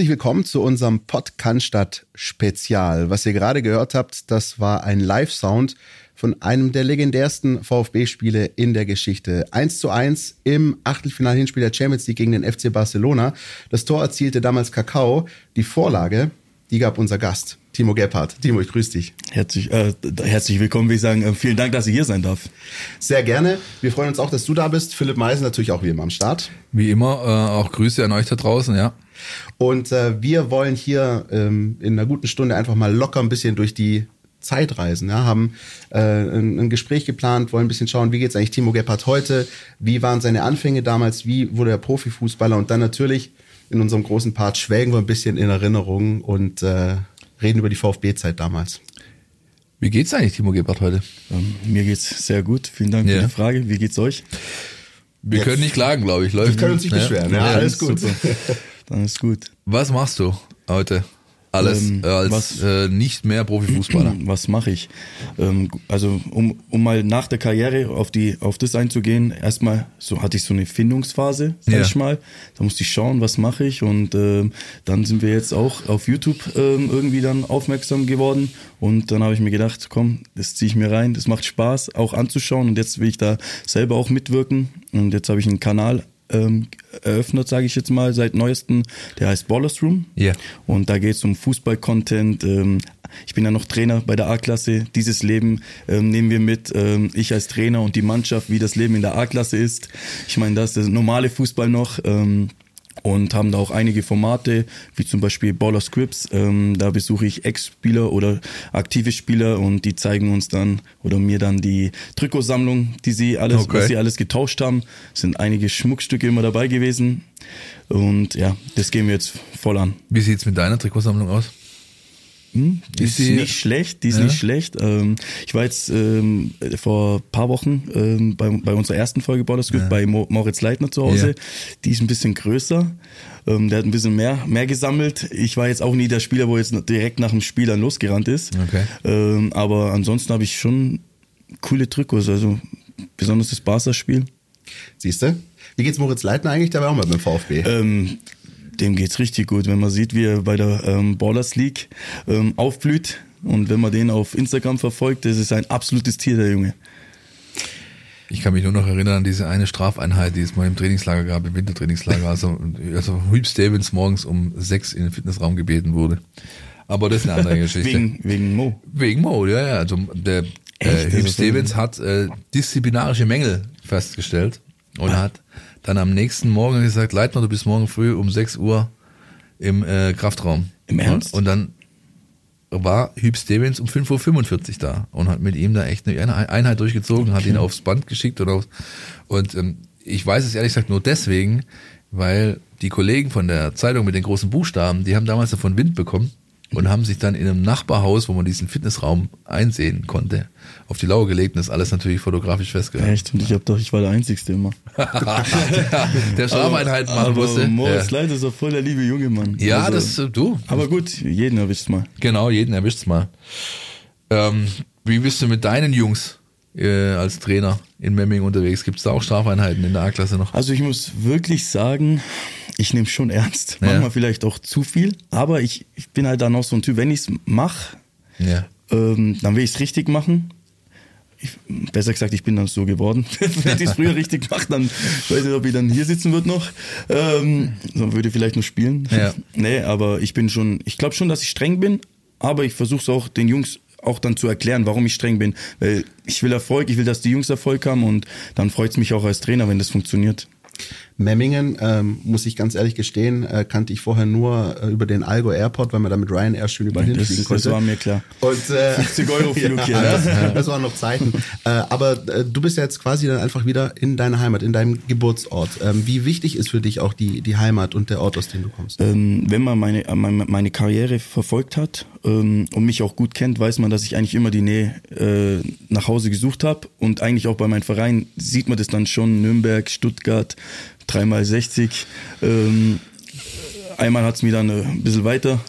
Herzlich willkommen zu unserem Podcast Spezial. Was ihr gerade gehört habt, das war ein Live-Sound von einem der legendärsten VfB-Spiele in der Geschichte. 1 zu 1 im Achtelfinal-Hinspiel der Champions League gegen den FC Barcelona. Das Tor erzielte damals Kakao. Die Vorlage, die gab unser Gast, Timo Gebhardt. Timo, ich grüße dich. Herzlich, äh, herzlich willkommen, will ich sagen. Äh, vielen Dank, dass ich hier sein darf. Sehr gerne. Wir freuen uns auch, dass du da bist. Philipp Meisen natürlich auch wie immer am Start. Wie immer, äh, auch Grüße an euch da draußen, ja. Und äh, wir wollen hier ähm, in einer guten Stunde einfach mal locker ein bisschen durch die Zeit reisen. Ja, haben äh, ein, ein Gespräch geplant, wollen ein bisschen schauen, wie geht's eigentlich Timo Gebhardt heute, wie waren seine Anfänge damals, wie wurde er Profifußballer und dann natürlich in unserem großen Part schwelgen wir ein bisschen in Erinnerungen und äh, reden über die VfB-Zeit damals. Wie geht's eigentlich, Timo Gebhardt, heute? Ähm, mir geht's sehr gut. Vielen Dank ja. für die Frage. Wie geht's euch? Wir Jetzt. können nicht klagen, glaube ich. Läuft wir können uns nicht beschweren. Ja, ja alles gut. Dann ist gut. Was machst du heute? Alles ähm, äh, als was, äh, nicht mehr Profifußballer. Was mache ich? Ähm, also um, um mal nach der Karriere auf die auf das einzugehen, erstmal so hatte ich so eine Findungsphase, sag ja. ich mal. Da musste ich schauen, was mache ich und ähm, dann sind wir jetzt auch auf YouTube ähm, irgendwie dann aufmerksam geworden und dann habe ich mir gedacht, komm, das ziehe ich mir rein, das macht Spaß auch anzuschauen und jetzt will ich da selber auch mitwirken und jetzt habe ich einen Kanal ähm, eröffnet, sage ich jetzt mal, seit neuestem. Der heißt Ballers Room. Ja. Yeah. Und da geht es um Fußball-Content. Ähm, ich bin ja noch Trainer bei der A-Klasse. Dieses Leben ähm, nehmen wir mit. Ähm, ich als Trainer und die Mannschaft, wie das Leben in der A-Klasse ist. Ich meine, das ist der normale Fußball noch. Und haben da auch einige Formate, wie zum Beispiel Baller Scripts. Ähm, da besuche ich Ex-Spieler oder aktive Spieler und die zeigen uns dann oder mir dann die Trikotsammlung, die sie alles, okay. was sie alles getauscht haben. Es sind einige Schmuckstücke immer dabei gewesen. Und ja, das gehen wir jetzt voll an. Wie sieht's mit deiner Trikotsammlung aus? Hm, die ist, ist nicht schlecht, die ist ja. nicht schlecht. Ähm, ich war jetzt ähm, vor paar Wochen ähm, bei, bei unserer ersten Folge Borders ja. bei Mo Moritz Leitner zu Hause. Ja. Die ist ein bisschen größer. Ähm, der hat ein bisschen mehr, mehr gesammelt. Ich war jetzt auch nie der Spieler, wo jetzt direkt nach dem Spiel dann losgerannt ist. Okay. Ähm, aber ansonsten habe ich schon coole Trikots, also besonders das Barca-Spiel. Siehst du? Wie geht's Moritz Leitner eigentlich? Der war auch mal beim VfB. Ähm, dem geht's richtig gut, wenn man sieht, wie er bei der ähm, Ballers League ähm, aufblüht. Und wenn man den auf Instagram verfolgt, das ist ein absolutes Tier, der Junge. Ich kann mich nur noch erinnern an diese eine Strafeinheit, die es mal im Trainingslager gab, im Wintertrainingslager. Also, also Hübs Stevens morgens um sechs in den Fitnessraum gebeten wurde. Aber das ist eine andere Geschichte. wegen, wegen Mo. Wegen Mo, ja, ja. Also der äh, Hübs Stevens hat äh, disziplinarische Mängel festgestellt und ah. hat dann am nächsten Morgen gesagt, Leitner, du bist morgen früh um 6 Uhr im äh, Kraftraum. Im Ernst? Und dann war Hüb Stevens um 5.45 Uhr da und hat mit ihm da echt eine Einheit durchgezogen, okay. hat ihn aufs Band geschickt und, auf, und ähm, ich weiß es ehrlich gesagt nur deswegen, weil die Kollegen von der Zeitung mit den großen Buchstaben, die haben damals davon Wind bekommen und haben sich dann in einem Nachbarhaus, wo man diesen Fitnessraum einsehen konnte, auf die Lauer gelegt und das alles natürlich fotografisch festgehalten. Echt? Und ich hab doch, ich war der Einzigste immer. der Strafeinheiten machen musste. Moritz ja. Leid ist doch voll der liebe junge Mann. Ja, also, das äh, du. Aber gut, jeden erwischt's mal. Genau, jeden erwischt's mal. Ähm, wie bist du mit deinen Jungs äh, als Trainer in Memming unterwegs? Gibt's da auch Strafeinheiten in der A-Klasse noch? Also ich muss wirklich sagen, ich nehme schon ernst. Ja. Manchmal vielleicht auch zu viel, aber ich, ich bin halt dann auch so ein Typ, wenn ich es mache, ja. ähm, dann will ich es richtig machen. Ich, besser gesagt, ich bin dann so geworden. wenn ich es früher richtig mache, dann weiß ich nicht, ob ich dann hier sitzen würde noch. Ähm, dann würde ich vielleicht noch spielen. Ja. nee, aber ich bin schon, ich glaube schon, dass ich streng bin, aber ich versuche es auch den Jungs auch dann zu erklären, warum ich streng bin. Weil ich will Erfolg, ich will, dass die Jungs Erfolg haben und dann freut es mich auch als Trainer, wenn das funktioniert. Memmingen, ähm, muss ich ganz ehrlich gestehen, äh, kannte ich vorher nur äh, über den Algo Airport, weil man da mit Ryanair schön überall das, hinfliegen konnte. Das war mir klar. Und, äh, 50 Euro Flug ja, hier. Ne? Das, das waren noch Zeiten. äh, aber äh, du bist ja jetzt quasi dann einfach wieder in deiner Heimat, in deinem Geburtsort. Ähm, wie wichtig ist für dich auch die, die Heimat und der Ort, aus dem du kommst? Ähm, wenn man meine, meine, meine Karriere verfolgt hat ähm, und mich auch gut kennt, weiß man, dass ich eigentlich immer die Nähe äh, nach Hause gesucht habe. Und eigentlich auch bei meinem Verein sieht man das dann schon, Nürnberg, Stuttgart, dreimal 60. Ähm, einmal hat's mir dann ein bisschen weiter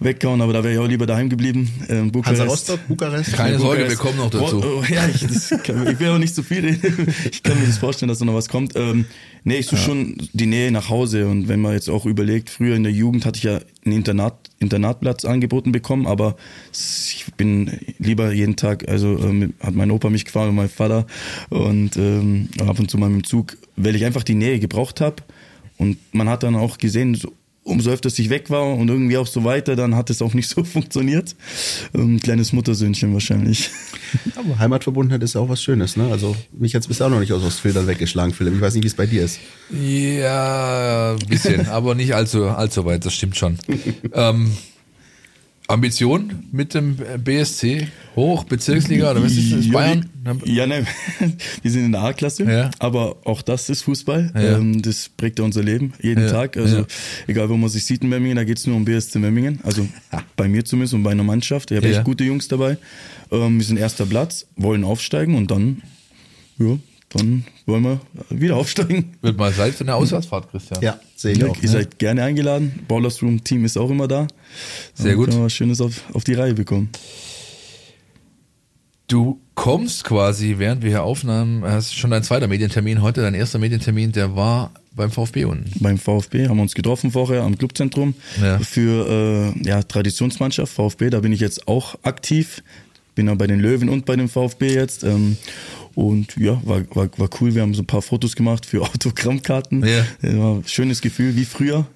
weggehauen, aber da wäre ich auch lieber daheim geblieben. Ähm, Hansa Rostock, Bukarest? Keine Sorge, wir kommen noch dazu. Oh, oh, ja, ich, das kann, ich will auch nicht zu viel reden. Ich kann mir das vorstellen, dass da noch was kommt. Ähm, nee, ich suche ja. schon die Nähe nach Hause und wenn man jetzt auch überlegt, früher in der Jugend hatte ich ja einen Internat, Internatplatz angeboten bekommen, aber ich bin lieber jeden Tag, also ähm, hat mein Opa mich gefahren und mein Vater und ähm, ab und zu mal mit dem Zug, weil ich einfach die Nähe gebraucht habe und man hat dann auch gesehen, so, umso öfter ich weg war und irgendwie auch so weiter, dann hat es auch nicht so funktioniert. Ähm, kleines Muttersöhnchen wahrscheinlich. Aber Heimatverbundenheit ist ja auch was Schönes, ne? Also mich jetzt bisher auch noch nicht aus Ostfildern weggeschlagen, Philipp. Ich weiß nicht, wie es bei dir ist. Ja, ein bisschen, aber nicht allzu, allzu weit, das stimmt schon. ähm, Ambition mit dem BSC hoch, Bezirksliga oder was ist das? Bayern? Ja, ne, wir sind in der A-Klasse, ja. aber auch das ist Fußball. Ja. Ähm, das prägt ja unser Leben jeden ja. Tag. Also egal, wo man sich sieht in Memmingen, da geht's nur um BSC Memmingen. Also bei mir zumindest und bei einer Mannschaft. Ich habe echt gute Jungs dabei. Ähm, wir sind erster Platz, wollen aufsteigen und dann ja, dann wollen wir wieder aufsteigen. Wird mal Zeit für eine Auswärtsfahrt, Christian. Ja, sehe ich ja, auch. Ihr seid gerne eingeladen. Ballers Room Team ist auch immer da. Sehr gut. Können wir was Schönes auf, auf die Reihe bekommen. Du kommst quasi, während wir hier aufnahmen, hast schon dein zweiter Medientermin heute, dein erster Medientermin, der war beim VfB unten. Beim VfB haben wir uns getroffen vorher am Clubzentrum ja. für äh, ja, Traditionsmannschaft VfB. Da bin ich jetzt auch aktiv. Bin auch bei den Löwen und bei dem VfB jetzt. Ähm, und ja, war, war, war cool. Wir haben so ein paar Fotos gemacht für Autogrammkarten. Ja. Schönes Gefühl, wie früher.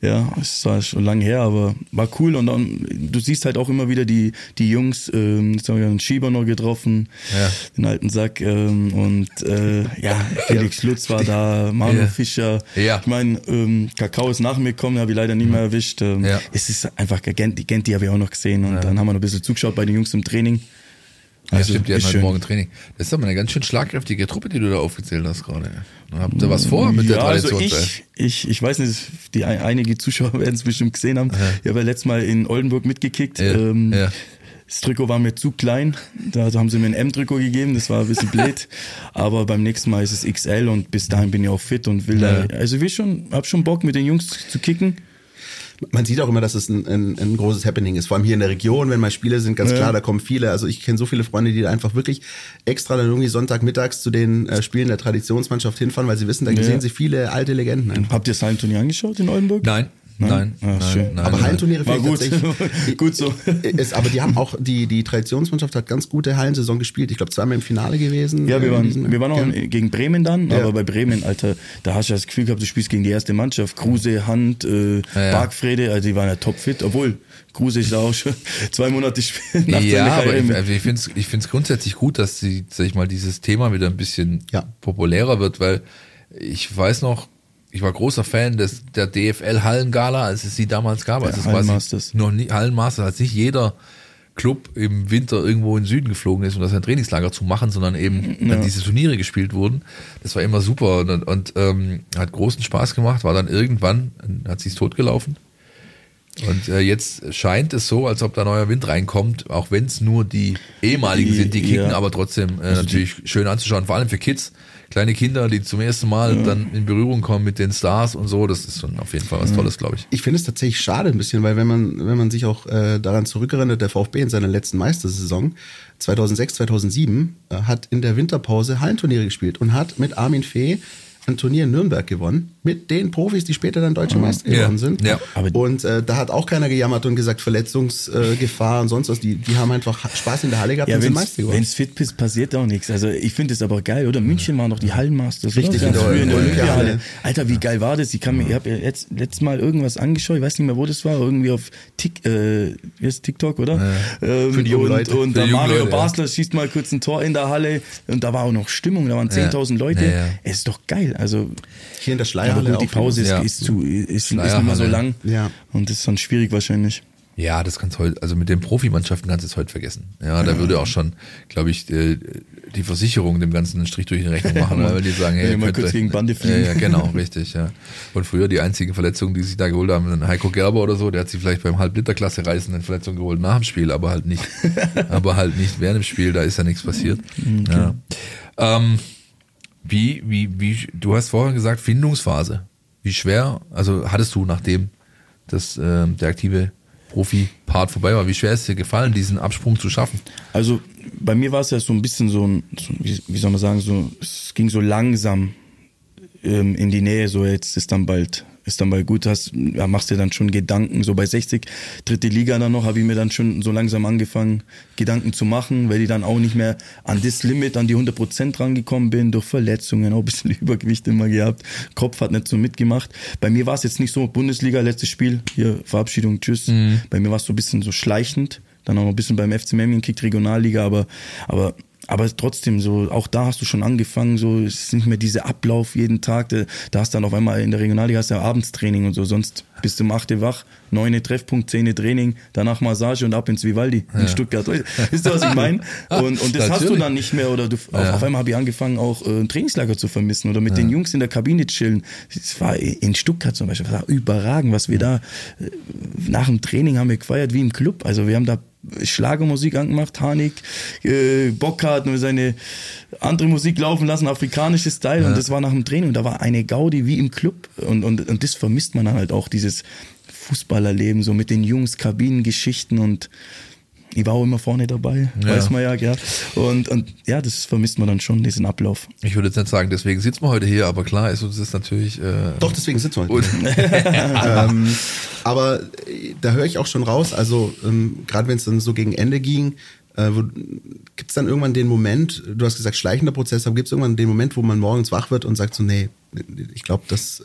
Ja, es war schon lange her, aber war cool. Und dann, du siehst halt auch immer wieder die, die Jungs, ähm, jetzt haben wir einen Schieber noch getroffen, ja. den alten Sack. Ähm, und äh, ja, Felix Lutz war da, Manu ja. Fischer. Ja. Ich meine, ähm, Kakao ist nach mir gekommen, habe ich leider nicht mehr erwischt. Ähm, ja. Es ist einfach, Genti, Genti habe ich auch noch gesehen. Und dann haben wir noch ein bisschen zugeschaut bei den Jungs im Training. Also, ja, stimmt, die hatten heute Morgen Training. Das ist aber eine ganz schön schlagkräftige Truppe, die du da aufgezählt hast gerade. Habt ihr was vor mit ja, der Tradition? Also ich, ich, ich weiß nicht, die einige Zuschauer werden es bestimmt gesehen haben. Ja. Ich habe ja letztes Mal in Oldenburg mitgekickt. Ja. Ähm, ja. Das Trikot war mir zu klein. Da haben sie mir ein M-Trikot gegeben. Das war ein bisschen blöd. Aber beim nächsten Mal ist es XL und bis dahin bin ich auch fit und will da, also ich will schon, hab schon Bock mit den Jungs zu kicken man sieht auch immer, dass es ein, ein, ein großes Happening ist. Vor allem hier in der Region, wenn mal Spiele sind, ganz ja. klar, da kommen viele. Also ich kenne so viele Freunde, die da einfach wirklich extra dann irgendwie Sonntagmittags zu den äh, Spielen der Traditionsmannschaft hinfahren, weil sie wissen, da ja. sehen sie viele alte Legenden. Einfach. Habt ihr das Hallenturnier angeschaut in Oldenburg? Nein. Nein, nein, Ach, nein, nein, Aber Hallenturniere war gut. gut so. Ist, aber die haben auch, die, die Traditionsmannschaft hat ganz gute Hallensaison gespielt. Ich glaube, zweimal im Finale gewesen. Ja, wir waren, diesem, wir waren auch ja. gegen Bremen dann, ja. aber bei Bremen, Alter, da hast du das Gefühl gehabt, du spielst gegen die erste Mannschaft. Kruse, Hand, äh, ja, Bargfrede, also die waren ja topfit, obwohl Kruse ist da auch schon zwei Monate nach Ja, aber ich, also ich finde es ich find's grundsätzlich gut, dass die, sag ich mal, dieses Thema wieder ein bisschen populärer wird, weil ich weiß noch, ich war großer Fan des, der DFL Hallengala, als es sie damals gab. Also ja, Hallenmasters. Noch nie, Hallenmasters, als nicht jeder Club im Winter irgendwo in den Süden geflogen ist, um das ein Trainingslager zu machen, sondern eben ja. diese Turniere gespielt wurden. Das war immer super und, und ähm, hat großen Spaß gemacht, war dann irgendwann, hat sich totgelaufen. Und äh, jetzt scheint es so, als ob da neuer Wind reinkommt, auch wenn es nur die ehemaligen sind, die kicken, ja. aber trotzdem äh, also natürlich schön anzuschauen, vor allem für Kids kleine Kinder, die zum ersten Mal ja. dann in Berührung kommen mit den Stars und so, das ist schon auf jeden Fall was Tolles, glaube ich. Ich finde es tatsächlich schade ein bisschen, weil wenn man, wenn man sich auch äh, daran zurückerinnert, der VfB in seiner letzten Meistersaison 2006, 2007 äh, hat in der Winterpause Hallenturniere gespielt und hat mit Armin Fee ein Turnier in Nürnberg gewonnen mit den Profis, die später dann deutsche Meister geworden ja, sind. Ja. Und äh, da hat auch keiner gejammert und gesagt Verletzungsgefahr äh, und sonst was. Die, die haben einfach Spaß in der Halle gehabt ja, und sind Meister geworden. Wenn es fit ist, passiert auch nichts. Also ich finde es aber geil, oder? München waren noch die Hallenmasters. Richtig, in der, in der Olympiahalle. Alter, wie geil war das? Ich, kann mir, ich habe ja jetzt letztes Mal irgendwas angeschaut, ich weiß nicht mehr, wo das war, irgendwie auf Tik, äh, wie heißt TikTok, oder? Ähm, Für die jungen Leute. Und, und da Mario Leute, Basler schießt mal kurz ein Tor in der Halle und da war auch noch Stimmung, da waren 10.000 Leute. Es ist doch geil. Also Hier in der ja, Schleierhalle die Pause ist, Ja. ist, zu, ist, ist nicht mehr so lang. Ja. Und das ist dann schwierig wahrscheinlich. Ja, das kannst du heute, also mit den Profimannschaften kannst du es heute vergessen. Ja, da würde auch schon, glaube ich, äh, die Versicherung dem Ganzen einen Strich durch die Rechnung machen, weil die sagen, hey, wir mal kurz gegen Bande ja, fliegen. ja, genau, richtig, ja. Und früher die einzigen Verletzungen, die sich da geholt haben, ein Heiko Gerber oder so, der hat sich vielleicht beim Halbliterklasse reißenden Verletzung geholt nach dem Spiel, aber halt nicht, aber halt nicht während dem Spiel, da ist ja nichts passiert. Ja. Ähm, wie, wie, wie, du hast vorhin gesagt, Findungsphase. Wie schwer, also hattest du, nachdem das, ähm, der aktive Profi-Part vorbei war, wie schwer ist dir gefallen, diesen Absprung zu schaffen? Also bei mir war es ja so ein bisschen so ein, so, wie, wie soll man sagen, so es ging so langsam ähm, in die Nähe, so jetzt ist dann bald ist dann bald gut, hast, ja, machst dir dann schon Gedanken, so bei 60, dritte Liga dann noch, habe ich mir dann schon so langsam angefangen, Gedanken zu machen, weil ich dann auch nicht mehr an das Limit, an die 100 Prozent rangekommen bin, durch Verletzungen, auch ein bisschen Übergewicht immer gehabt, Kopf hat nicht so mitgemacht. Bei mir war es jetzt nicht so, Bundesliga, letztes Spiel, hier Verabschiedung, tschüss. Bei mir war es so ein bisschen so schleichend, dann auch noch ein bisschen beim FC Memmingen gekickt, Regionalliga, aber, aber, aber trotzdem so, auch da hast du schon angefangen, so, es ist nicht mehr dieser Ablauf jeden Tag, da, da hast du dann auf einmal in der Regionalliga hast du ja Abendstraining und so, sonst bist du um 8 Uhr wach, 9 Uhr Treffpunkt, 10 Uhr Training, danach Massage und ab ins Vivaldi in Stuttgart. Wisst ihr, was ich meine? Und, und das hast du Natürlich. dann nicht mehr oder du, auf, auf einmal habe ich angefangen, auch äh, ein Trainingslager zu vermissen oder mit den Jungs in der Kabine chillen. Es war in Stuttgart zum Beispiel, das war überragend, was wir da äh, nach dem Training haben wir gefeiert wie im Club. Also wir haben da Schlagermusik angemacht, Hanik, äh, Bock hat und seine andere Musik laufen lassen, afrikanische Style. Und das war nach dem Training. Und da war eine Gaudi wie im Club. Und, und, und das vermisst man dann halt auch, dieses Fußballerleben, so mit den Jungs, Kabinengeschichten und ich war auch immer vorne dabei, Ja. weiß man ja, ja. Und, und ja, das vermisst man dann schon, diesen Ablauf. Ich würde jetzt nicht sagen, deswegen sitzen wir heute hier, aber klar ist uns das natürlich. Äh, Doch, deswegen sitzen wir Und, heute. ähm, aber äh, da höre ich auch schon raus, also ähm, gerade wenn es dann so gegen Ende ging, äh, gibt es dann irgendwann den Moment, du hast gesagt schleichender Prozess, aber gibt es irgendwann den Moment, wo man morgens wach wird und sagt so, nee, ich glaube, das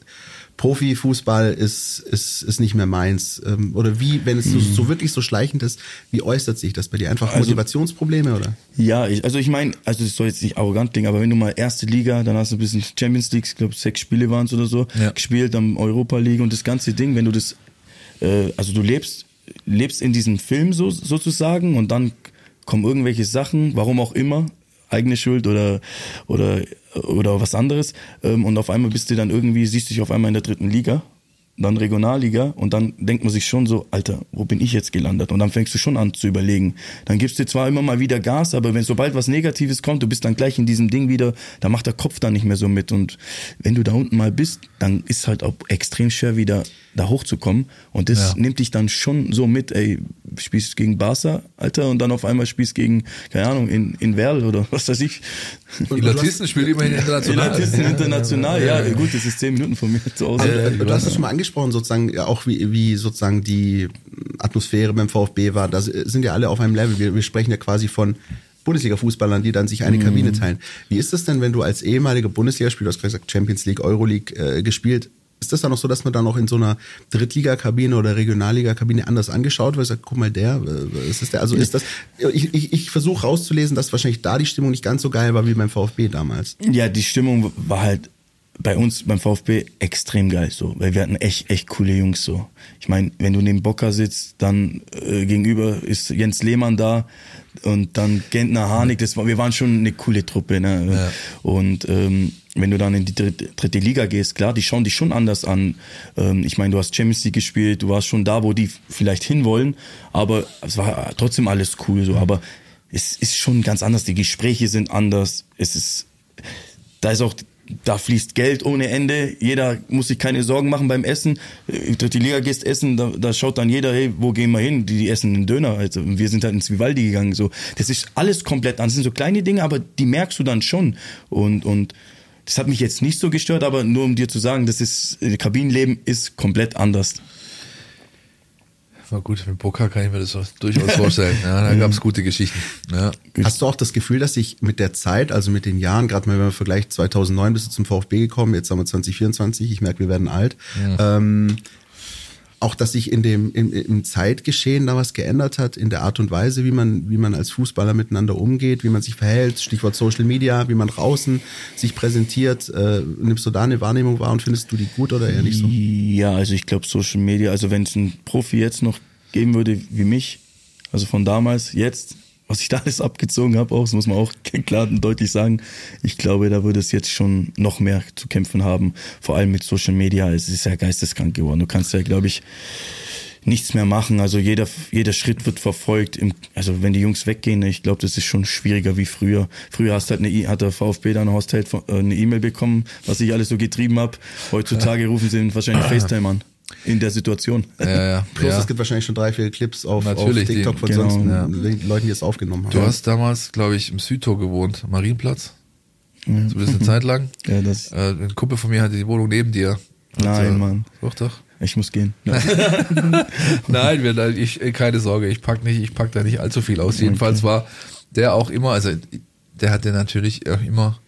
Profifußball ist, ist, ist nicht mehr meins. Ähm, oder wie, wenn es so, so wirklich so schleichend ist, wie äußert sich das bei dir? Einfach Motivationsprobleme oder? Ja, ich, also ich meine, also das soll jetzt nicht arrogant klingen, aber wenn du mal erste Liga, dann hast du ein bisschen Champions League, ich glaube sechs Spiele waren es oder so, Ja. gespielt, dann Europa League und das ganze Ding, wenn du das, äh, also du lebst, lebst in diesem Film so, sozusagen und dann kommen irgendwelche Sachen, warum auch immer, eigene Schuld oder oder oder was anderes ähm, und auf einmal bist du dann irgendwie siehst dich auf einmal in der dritten Liga dann Regionalliga und dann denkt man sich schon so, Alter, wo bin ich jetzt gelandet? Und dann fängst du schon an zu überlegen. Dann gibst du zwar immer mal wieder Gas, aber wenn sobald was Negatives kommt, du bist dann gleich in diesem Ding wieder, da macht der Kopf dann nicht mehr so mit. Und wenn du da unten mal bist, dann ist halt auch extrem schwer wieder da hochzukommen. Und das Ja. nimmt dich dann schon so mit, ey, spielst gegen Barca, Alter, und dann auf einmal spielst gegen, keine Ahnung, in, in Werl oder was weiß ich. die Latisten spielen immerhin international. Latisten international, ja, gut, das ist zehn Minuten von mir zu Hause. Aber, Ja, äh, du hast es schon mal angesprochen, sozusagen, ja, auch wie, wie sozusagen die Atmosphäre beim VfB war. Da sind ja alle auf einem Level. Wir, wir sprechen ja quasi von Bundesliga-Fußballern, die dann sich eine Kabine teilen. Wie ist das denn, wenn du als ehemaliger Bundesligaspieler, du hast gerade gesagt Champions League, Euroleague äh, gespielt, ist das dann noch so, dass man dann auch in so einer Drittliga-Kabine oder Regionalliga-Kabine anders angeschaut wird? Sagt, guck mal, der, äh, ist das der? Also ist das, ich, ich, ich versuche rauszulesen, dass wahrscheinlich da die Stimmung nicht ganz so geil war wie beim VfB damals. Ja, die Stimmung war halt bei uns beim VfB extrem geil so, weil wir hatten echt echt coole Jungs so. Ich meine, wenn du neben Bocker sitzt, dann äh, gegenüber ist Jens Lehmann da und dann Gentner Harnik, das war, wir waren schon eine coole Truppe, ne? Ja. Und ähm, wenn du dann in die dritte, dritte Liga gehst, klar, die schauen dich schon anders an. Ähm, ich meine, du hast Champions League gespielt, du warst schon da, wo die vielleicht hinwollen, aber es war trotzdem alles cool so, aber es ist schon ganz anders, die Gespräche sind anders, es ist da ist auch, da fließt Geld ohne Ende. Jeder muss sich keine Sorgen machen beim Essen. Äh, Die Liga gehst essen, da, da schaut dann jeder, hey, wo gehen wir hin? Die, die essen einen Döner. Also wir sind halt ins Vivaldi gegangen. So, das ist alles komplett anders. Das sind so kleine Dinge, aber die merkst du dann schon. Und und das hat mich jetzt nicht so gestört, aber nur um dir zu sagen, das ist äh, Kabinenleben ist komplett anders. Na gut, mit Boca kann ich mir das durchaus vorstellen. Ja, da gab es gute Geschichten. Ja. Hast du auch das Gefühl, dass sich mit der Zeit, also mit den Jahren, gerade mal wenn man vergleicht, 2009 bist du zum VfB gekommen, jetzt haben wir 2024, ich merke, wir werden alt, ähm, auch, dass sich in dem im, im Zeitgeschehen da was geändert hat in der Art und Weise, wie man wie man als Fußballer miteinander umgeht, wie man sich verhält. Stichwort Social Media, wie man draußen sich präsentiert. Äh, nimmst du da eine Wahrnehmung wahr und findest du die gut oder eher nicht so? Ja, also ich glaube Social Media. Also wenn es einen Profi jetzt noch geben würde wie mich, also von damals jetzt was ich da alles abgezogen habe, auch, das muss man auch klar und deutlich sagen. Ich glaube, da würde es jetzt schon noch mehr zu kämpfen haben, vor allem mit Social Media. Es ist ja geisteskrank geworden. Du kannst ja, glaube ich, nichts mehr machen. Also jeder, jeder Schritt wird verfolgt. Im, also wenn die Jungs weggehen, ich glaube, das ist schon schwieriger wie früher. Früher hast halt eine, hat der VfB dann Horst Held eine E-Mail bekommen, was ich alles so getrieben habe. Heutzutage rufen sie wahrscheinlich FaceTime an in der Situation. Ja, ja, Plus ja. es gibt wahrscheinlich schon drei, vier Clips auf, Natürlich, auf TikTok von genau, sonst ja. Leuten, die es aufgenommen haben. Du hast damals, glaube ich, im Südtor gewohnt, Marienplatz. Zumindest eine Zeit lang. Ja, das, Äh, ein Kumpel von mir hatte die Wohnung neben dir. Nein, äh, Mann. Doch, doch. ich muss gehen. Ja. Nein, wir, ich, äh, keine Sorge, ich pack nicht, ich pack da nicht allzu viel aus. Jedenfalls war der auch immer, also der hatte natürlich auch immer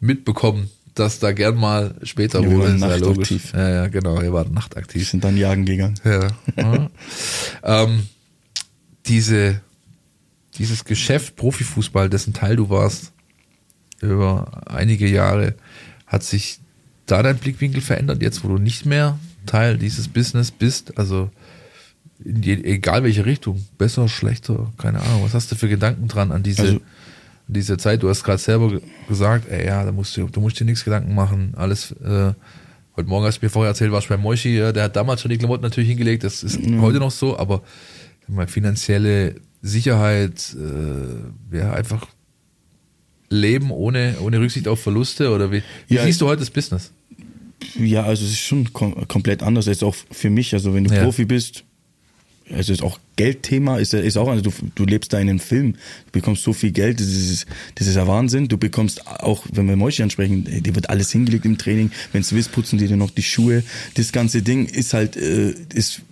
mitbekommen, dass da gern mal später Ja, wir wohl waren nachtaktiv. Ja, ja, genau, wir waren Die nachtaktiv. sind dann jagen gegangen. Ja. ja. ähm, diese, dieses Geschäft Profifußball, dessen Teil du warst, über einige Jahre, hat sich da dein Blickwinkel verändert, jetzt wo du nicht mehr Teil dieses Business bist? Also je, egal welche Richtung, besser, schlechter, keine Ahnung. Was hast du für Gedanken dran an diese, Also- diese Zeit? Du hast gerade selber ge- gesagt, ey, ja, da musst du, du musst dir nichts Gedanken machen. Alles, äh, heute Morgen hast du mir vorher erzählt, warst bei Moshi, ja, der hat damals schon die Klamotten natürlich hingelegt, das ist heute noch so, aber mal, finanzielle Sicherheit, äh, ja, einfach Leben ohne, ohne Rücksicht auf Verluste oder wie, wie Ja, siehst du heute das Business? Ja, also es ist schon kom komplett anders jetzt auch für mich. Also wenn du Ja. Profi bist, also ist auch Geldthema, ist, ist auch, also du, du lebst da in einem Film, du bekommst so viel Geld, das ist, das ist ja Wahnsinn. Du bekommst auch, wenn wir Moischi ansprechen, ey, dir wird alles hingelegt im Training, wenn es willst, putzen die dir noch die Schuhe. Das ganze Ding ist halt, äh, ist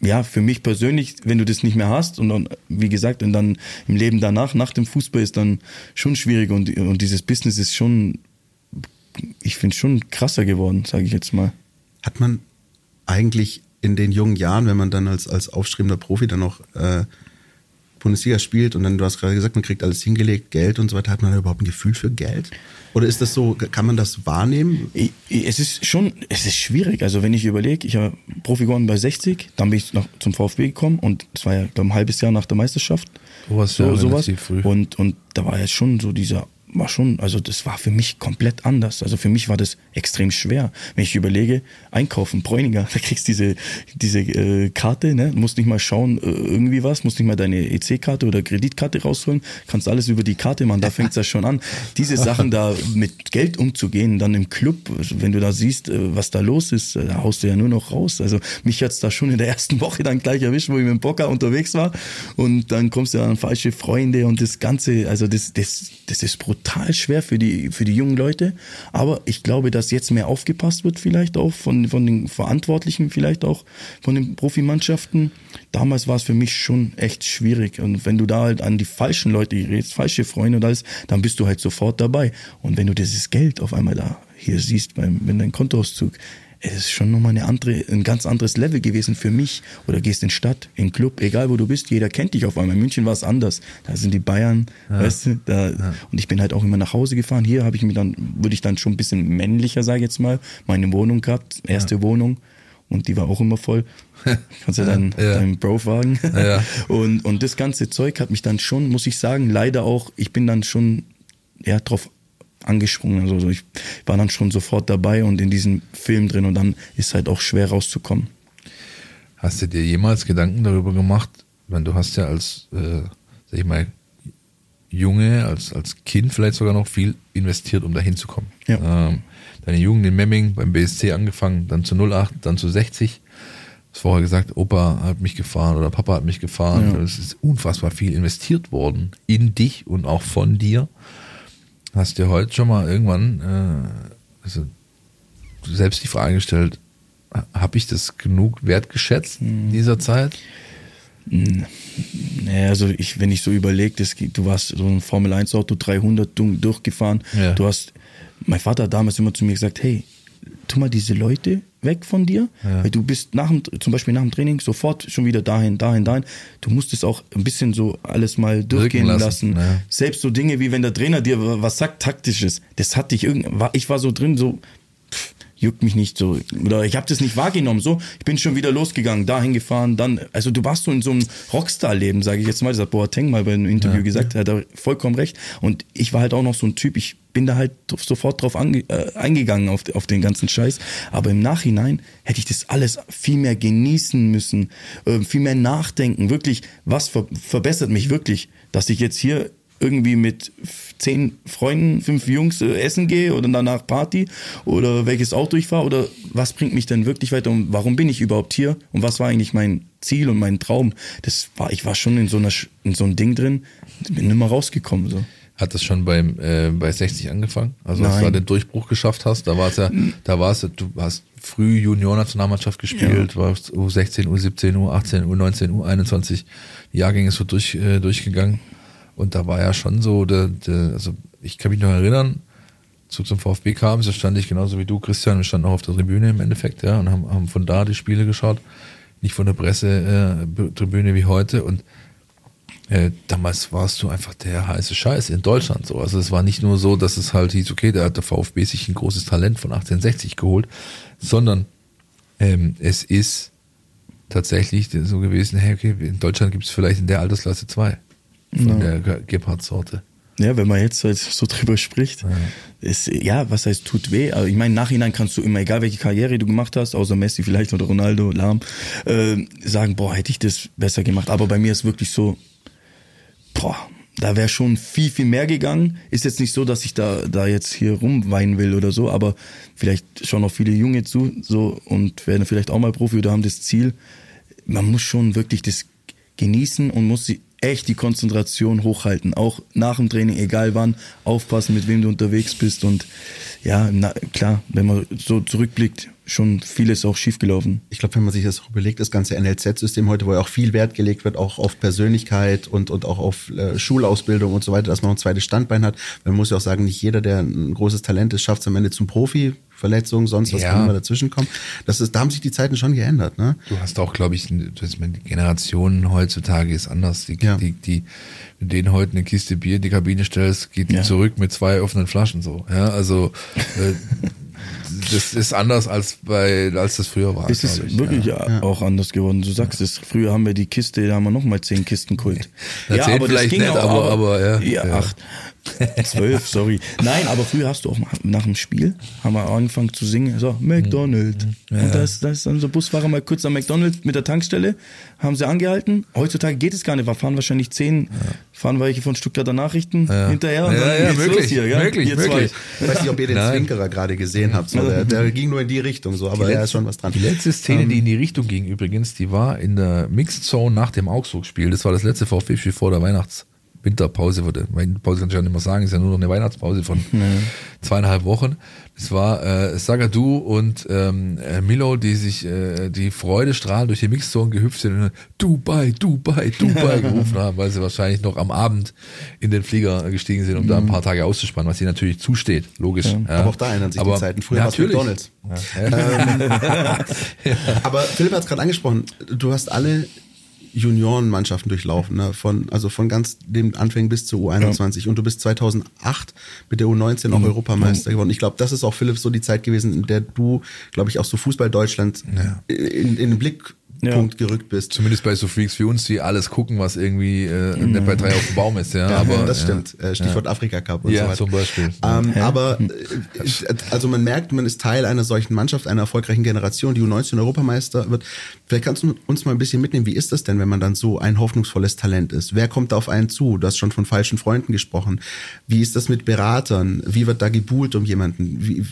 ja, für mich persönlich, wenn du das nicht mehr hast und dann, wie gesagt, und dann im Leben danach, nach dem Fußball ist dann schon schwierig und, und dieses Business ist schon, ich finde schon krasser geworden, sage ich jetzt mal. Hat man eigentlich in den jungen Jahren, wenn man dann als, als aufstrebender Profi dann noch äh, Bundesliga spielt und dann, du hast gerade gesagt, man kriegt alles hingelegt, Geld und so weiter, hat man da überhaupt ein Gefühl für Geld? Oder ist das so, kann man das wahrnehmen? Es ist schon, es ist schwierig. Also wenn ich überlege, ich habe Profi geworden bei 60, dann bin ich noch zum VfB gekommen und das war ja glaub, ein halbes Jahr nach der Meisterschaft. Du warst so, ja sowas. früh. Und, und da war ja schon so dieser, war schon, also das war für mich komplett anders. Also für mich war das extrem schwer. Wenn ich überlege, einkaufen, Bräuniger, da kriegst du diese, diese äh, Karte, ne? Musst nicht mal schauen, äh, irgendwie was, musst nicht mal deine EC-Karte oder Kreditkarte rausholen, kannst alles über die Karte machen, da fängt's ja schon an. Diese Sachen da mit Geld umzugehen, dann im Club, wenn du da siehst, äh, was da los ist, äh, da haust du ja nur noch raus. Also mich hat's da schon in der ersten Woche dann gleich erwischt, wo ich mit dem Bocker unterwegs war und dann kommst du an falsche Freunde und das Ganze, also das, das, das ist brutal schwer für die, für die jungen Leute, aber ich glaube, dass jetzt mehr aufgepasst wird vielleicht auch von, von den Verantwortlichen, vielleicht auch von den Profimannschaften. Damals war es für mich schon echt schwierig. Und wenn du da halt an die falschen Leute gerätst, falsche Freunde und alles, dann bist du halt sofort dabei. Und wenn du dieses Geld auf einmal da hier siehst beim, wenn dein Kontoauszug, es ist schon nochmal eine andere, ein ganz anderes Level gewesen für mich. Oder gehst in Stadt, in Club, egal wo du bist, jeder kennt dich auf einmal. In München war es anders. Da sind die Bayern, weißt du, da, und ich bin halt auch immer nach Hause gefahren. Hier habe ich mir dann, würde ich dann schon ein bisschen männlicher, sage ich jetzt mal, meine Wohnung gehabt, erste Wohnung. Und die war auch immer voll. Kannst ja dann Ja. deinen Bro fragen. Ja. Und, und das ganze Zeug hat mich dann schon, muss ich sagen, leider auch, ich bin dann schon ja, drauf angesprungen. Also so, ich war dann schon sofort dabei und in diesem Film drin und dann ist halt auch schwer rauszukommen. Hast du dir jemals Gedanken darüber gemacht? Wenn du hast ja als, äh, sag ich mal, Junge, als, als Kind vielleicht sogar noch viel investiert, um da hinzukommen. Ja. Ähm, deine Jugend in Memming beim BSC angefangen, dann zu 08, dann zu 60. Du hast vorher gesagt, Opa hat mich gefahren oder Papa hat mich gefahren. Ja. Es ist unfassbar viel investiert worden in dich und auch von dir. Hast dir heute schon mal irgendwann äh, also selbst die Frage gestellt, habe ich das genug wertgeschätzt in dieser Zeit? Naja, also ich, wenn ich so überlege, du warst so ein Formel 1 Auto 300 du- durchgefahren. Ja. Du hast, mein Vater hat damals immer zu mir gesagt, hey, tu mal diese Leute, weg von dir. Ja. Weil du bist nach dem, zum Beispiel nach dem Training sofort schon wieder dahin, dahin, dahin. Du musst es auch ein bisschen so alles mal durchgehen lassen, lassen. ja. Selbst so Dinge wie wenn der Trainer dir was sagt, taktisches, das hatte ich irgend, war, ich war so drin, so, juckt mich nicht so. Oder ich habe das nicht wahrgenommen so. Ich bin schon wieder losgegangen dahin gefahren dann also du warst so in so einem Rockstar-Leben sage ich jetzt mal das hat Boateng mal bei einem Interview gesagt hat er vollkommen recht. Und ich war halt auch noch so ein Typ ich bin da halt sofort drauf ange, äh, eingegangen auf, auf den ganzen Scheiß. Aber im Nachhinein hätte ich das alles viel mehr genießen müssen äh, viel mehr nachdenken wirklich was ver verbessert mich wirklich dass ich jetzt hier irgendwie mit zehn Freunden, fünf Jungs äh, essen gehe oder danach Party oder welches Auto ich fahre oder was bringt mich denn wirklich weiter und warum bin ich überhaupt hier und was war eigentlich mein Ziel und mein Traum? Das war, ich war schon in so einer in so einem Ding drin, bin nimmer rausgekommen so. Hat das schon beim äh, bei 60 angefangen? Also als du Nein. da den Durchbruch geschafft hast, da war es ja, da war es, ja, du hast früh Junior-Nationalmannschaft gespielt, warst U16, U17, U18, U19, U21, die Jahrgänge so durch, äh, durchgegangen. Und da war ja schon so, der, der, also ich kann mich noch erinnern, zu zum VfB kam, da stand ich genauso wie du, Christian, wir standen auch auf der Tribüne im Endeffekt, ja, und haben, haben von da die Spiele geschaut, nicht von der Pressetribüne äh, wie heute. Und äh, damals warst du einfach der heiße Scheiß in Deutschland so. Also es war nicht nur so, dass es halt hieß, okay, da hat der VfB sich ein großes Talent von 1860 geholt, sondern ähm, es ist tatsächlich so gewesen, hey, okay, in Deutschland gibt es vielleicht in der Altersklasse zwei von der Ge- Gebhardt-Sorte. Ja, wenn man jetzt halt so drüber spricht, ist, ja, was heißt tut weh? Aber ich meine, nachhinein kannst du immer, egal welche Karriere du gemacht hast, außer Messi vielleicht oder Ronaldo, Lahm, äh, sagen, boah, hätte ich das besser gemacht. Aber bei mir ist wirklich so, boah, da wäre schon viel, viel mehr gegangen. Ist jetzt nicht so, dass ich da, da jetzt hier rumweinen will oder so, aber vielleicht schauen auch viele Junge zu, so, und werden vielleicht auch mal Profi oder haben das Ziel. Man muss schon wirklich das genießen und muss sie echt die Konzentration hochhalten. Auch nach dem Training, egal wann, aufpassen, mit wem du unterwegs bist. Und ja, na, klar, wenn man so zurückblickt, schon vieles auch schiefgelaufen. Ich glaube, wenn man sich das auch überlegt, das ganze NLZ-System heute, wo ja auch viel Wert gelegt wird, auch auf Persönlichkeit und, und auch auf äh, Schulausbildung und so weiter, dass man ein zweites Standbein hat. Man muss ja auch sagen, nicht jeder, der ein großes Talent ist, schafft es am Ende zum Profi. Verletzungen, sonst was Ja. kann immer dazwischen kommen. Das ist, da haben sich die Zeiten schon geändert, ne? Du hast auch, glaube ich, du hast, die Generationen heutzutage ist anders. Die, Ja. die, die, wenn du denen heute eine Kiste Bier in die Kabine stellst, geht die Ja. zurück mit zwei offenen Flaschen so. Ja, also äh, das ist anders als bei als das früher war. Es ist wirklich ja. ja. auch anders geworden. Du sagst es, früher haben wir die Kiste, da haben wir noch mal zehn Kisten geholt. Na, zehn vielleicht nicht, aber- aber, ja. Ja, Ja. acht. Zwölf, sorry. Nein, aber früher hast du auch nach dem Spiel, haben wir angefangen zu singen, so, McDonald's. Und da ist, da ist dann so Busfahrer mal kurz am McDonald's mit der Tankstelle, haben sie angehalten. Heutzutage geht es gar nicht, wir fahren wahrscheinlich zehn, fahren welche von Stuttgarter Nachrichten Ja. hinterher und Ja, dann ja, geht's möglich, los hier. Ja? möglich, Ihr zwei. möglich. Ich weiß nicht, ob ihr den Nein. Zwinkerer gerade gesehen habt. So, der, der ging nur in die Richtung, so, aber da ist schon was dran. Die letzte Szene, die in die Richtung ging übrigens, die war in der Mixed Zone nach dem Augsburg-Spiel. Das war das letzte VfB-Spiel vor der Weihnachts-Winterpause. Wurde. Winterpause kann ich ja nicht mehr sagen, ist ja nur noch eine Weihnachtspause von zweieinhalb Wochen. Das war äh, Sagadu und ähm, äh, Milo, die sich äh, die Freude strahlend durch die Mixed Zone gehüpft sind und Dubai, Dubai, Dubai gerufen haben, weil sie wahrscheinlich noch am Abend in den Flieger gestiegen sind, um da ein paar Tage auszuspannen, was ihnen natürlich zusteht, logisch. Ja. Aber auch da ändern sich die Aber Zeiten. Früher war es natürlich. McDonald's. Aber Philipp hat es gerade angesprochen, du hast alle Juniorenmannschaften durchlaufen, ne? von, also von ganz dem Anfang bis zur U21 und du bist 2008 mit der U19 auch Europameister geworden. Ich glaube, das ist auch Philipp so die Zeit gewesen, in der du, glaube ich, auch so Fußball Deutschland Ja. in, in den Blickpunkt gerückt bist. Zumindest bei so Freaks wie uns, die alles gucken, was irgendwie äh, nicht bei drei auf dem Baum ist. Ja, Ja, aber das ja. stimmt. Äh, Stichwort Afrika Cup und Ja, so weiter. zum Beispiel. Ähm, aber äh, also man merkt, man ist Teil einer solchen Mannschaft, einer erfolgreichen Generation, die U19 Europameister wird. Vielleicht kannst du uns mal ein bisschen mitnehmen, wie ist das denn, wenn man dann so ein hoffnungsvolles Talent ist? Wer kommt da auf einen zu? Du hast schon von falschen Freunden gesprochen. Wie ist das mit Beratern? Wie wird da gebuhlt um jemanden? Wie,